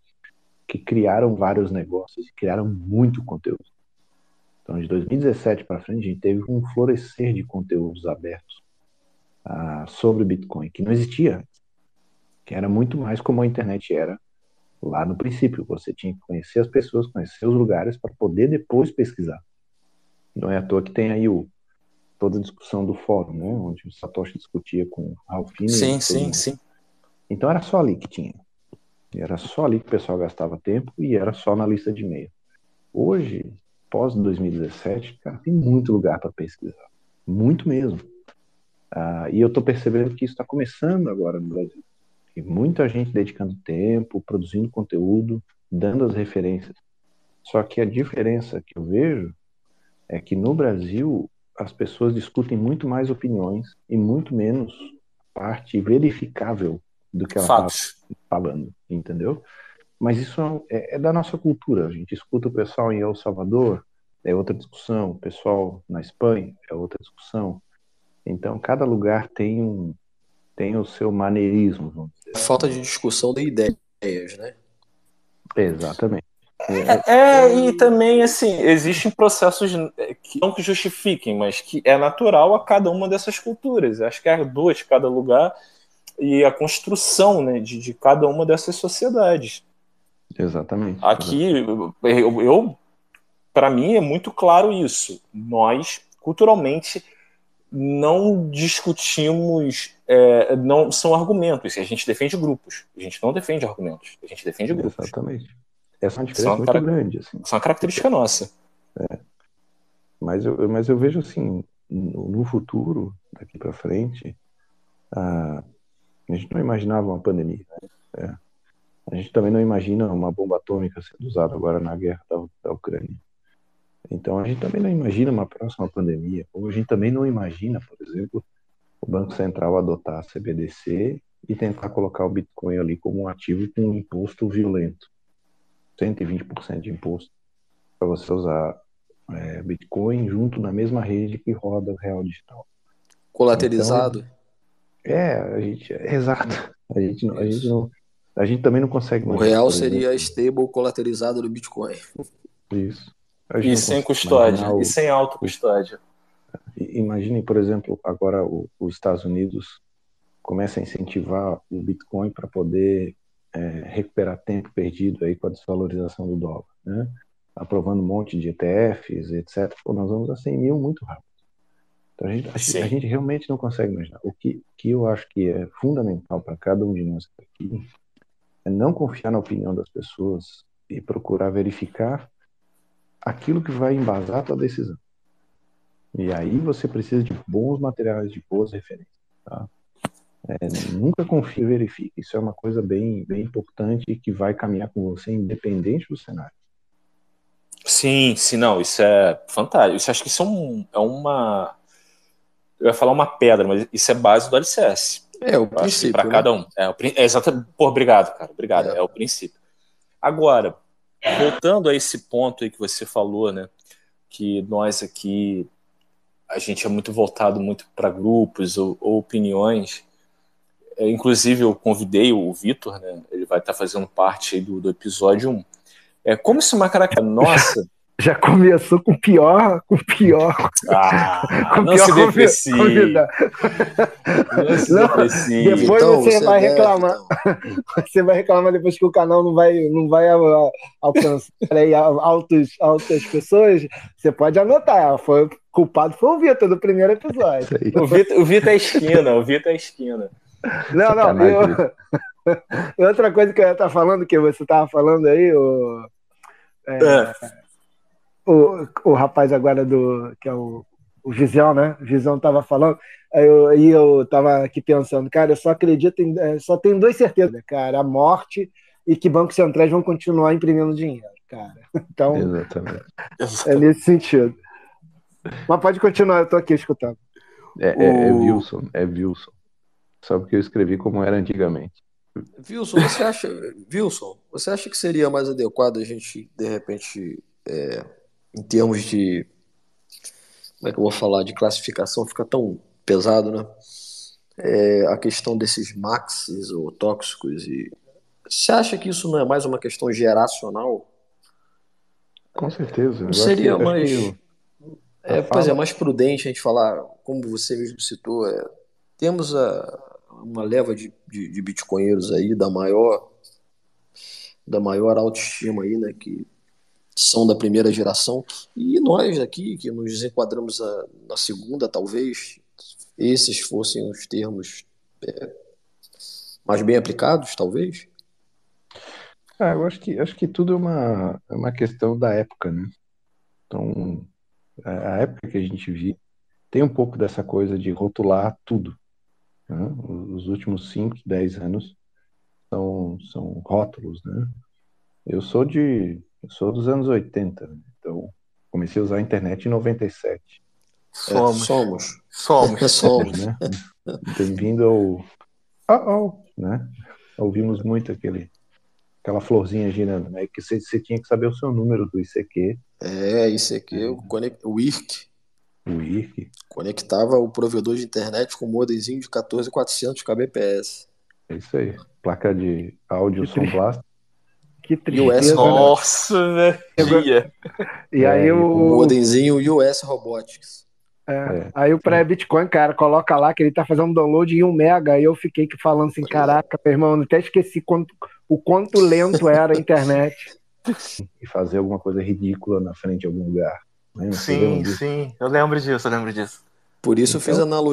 que criaram vários negócios e criaram muito conteúdo. Então, de 2017 para frente, a gente teve um florescer de conteúdos abertos uh, sobre Bitcoin, que não existia que era muito mais como a internet era lá no princípio. Você tinha que conhecer as pessoas, conhecer os lugares para poder depois pesquisar. Não é à toa que tem aí o, toda a discussão do fórum, né? Onde o Satoshi discutia com o Ralphine. Sim, sim, mundo. sim. Então era só ali que tinha. Era só ali que o pessoal gastava tempo e era só na lista de e-mail. Hoje, pós 2017, cara, tem muito lugar para pesquisar. Muito mesmo. Ah, e eu estou percebendo que isso está começando agora no Brasil. E muita gente dedicando tempo, produzindo conteúdo, dando as referências. Só que a diferença que eu vejo é que no Brasil as pessoas discutem muito mais opiniões e muito menos parte verificável do que ela está falando, entendeu? Mas isso é, é, da nossa cultura. A gente escuta o pessoal em El Salvador, é outra discussão. O pessoal na Espanha é outra discussão. Então, cada lugar tem um, tem o seu maneirismo. Falta de discussão de ideias, né? Exatamente. É, é, e também, assim, existem processos que não que justifiquem, mas que é natural a cada uma dessas culturas. Acho que é duas de cada lugar e a construção né, de, de cada uma dessas sociedades. Exatamente. Aqui, eu, eu para mim é muito claro isso. Nós, culturalmente, não discutimos, é, não são argumentos. A gente defende grupos. A gente não defende argumentos. A gente defende grupos. Exatamente. Essa é uma diferença é muito grande. Assim. Isso é uma característica nossa. É. Mas, eu, mas eu vejo assim, no, no futuro, daqui para frente, a, a gente não imaginava uma pandemia. Né? É. A gente também não imagina uma bomba atômica sendo usada agora na guerra da, da Ucrânia. Então a gente também não imagina uma próxima pandemia, ou a gente também não imagina, por exemplo, o Banco Central adotar a CBDC e tentar colocar o Bitcoin ali como um ativo com um imposto violento. 120% de imposto para você usar é, Bitcoin junto na mesma rede que roda o real digital. Colaterizado? Então, é, a gente, é, exato. A gente, não, a gente não, a gente também não consegue. O real seria a stable colaterizada do Bitcoin. Isso. E sem custódia, o... e sem autocustódia. Imaginem, por exemplo, agora o, os Estados Unidos começa a incentivar o Bitcoin para poder é, recuperar tempo perdido aí com a desvalorização do dólar, né? aprovando um monte de ETFs, etc. Pô, nós vamos a 100 mil muito rápido. Então a gente, a, a gente realmente não consegue imaginar. O que, que eu acho que é fundamental para cada um de nós aqui é não confiar na opinião das pessoas e procurar verificar aquilo que vai embasar a tua decisão. E aí você precisa de bons materiais, de boas referências. Tá? É, nunca confie e verifique. Isso é uma coisa bem, bem importante e que vai caminhar com você independente do cenário. Sim, sim, não, isso é fantástico. Isso acho que isso é, um, é uma. Eu ia falar uma pedra, mas isso é base do alicerce. É o princípio. Para né? cada um. É, é exatamente. Pô, obrigado, cara. Obrigado. É. é o princípio. Agora, voltando a esse ponto aí que você falou, né? Que nós aqui a gente é muito voltado muito para grupos ou, ou opiniões. É, inclusive, eu convidei o Vitor, né? Ele vai estar tá fazendo parte aí do, do episódio 1. É como se uma característica nossa. Já começou com pior, com pior. Ah, com não pior se deprecie. Não se não, Depois então, você, você, vai deve, reclamar. Então. Você vai reclamar depois que o canal não vai, não vai alcançar aí, altos, altas pessoas. Você pode anotar. Foi, culpado foi o Vitor do primeiro episódio. O Vitor, o Vitor é esquina, o Vitor é esquina. Não, não. Eu... Outra coisa que eu ia estar falando, que você estava falando aí, o, é, é. O, o rapaz agora do. que é o, o Visão, né? O Visão estava falando. Aí eu, aí eu tava aqui pensando, cara, eu só acredito em. É, só tenho duas certezas, né, cara, a morte e que bancos centrais vão continuar imprimindo dinheiro, cara. Então. Exatamente. É nesse sentido. Mas pode continuar, eu tô aqui escutando. É, é, é Wilson, é Wilson. Só porque eu escrevi como era antigamente. Wilson, você acha, Wilson, você acha que seria mais adequado a gente, de repente, é, em termos de. Como é que eu vou falar? De classificação, fica tão pesado, né? É, a questão desses maxis ou tóxicos. E, você acha que isso não é mais uma questão geracional? Com certeza. Não seria que, mais. É, pois é, mais prudente a gente falar, como você mesmo citou, é, temos a, uma leva de, de, de bitcoinheiros aí da maior da maior autoestima aí, né, que são da primeira geração, e nós aqui, que nos enquadramos a, na segunda, talvez, esses fossem os termos é, mais bem aplicados, talvez? Ah, eu acho que, acho que tudo é uma, é uma questão da época, né? Então, a época que a gente vive tem um pouco dessa coisa de rotular tudo. Né? Os últimos 5, 10 anos são, são rótulos, né? Eu sou de eu sou dos anos 80, né? então comecei a usar a internet em 97. Somos. É, somos. Somos. somos. Né? Bem-vindo ao, ao, ao, né? Ouvimos muito aquele aquela florzinha girando, né? Que você, você tinha que saber o seu número do ICQ. É, ICQ, o, o IRC. O IRC. Conectava o provedor de internet com um modemzinho de 14400 kbps. É isso aí. Placa de áudio Som Blast. Que tristeza. US Nossa, velho. E aí é, o. O modemzinho US Robotics. É. É. Aí o pré-Bitcoin, cara, coloca lá que ele tá fazendo download em 1 mega. Aí eu fiquei falando assim: caraca, meu irmão, até esqueci quanto, o quanto lento era a internet. E fazer alguma coisa ridícula na frente de algum lugar. Né? Sim, sim, eu lembro disso, eu lembro disso. Por isso então... eu fiz então- analogia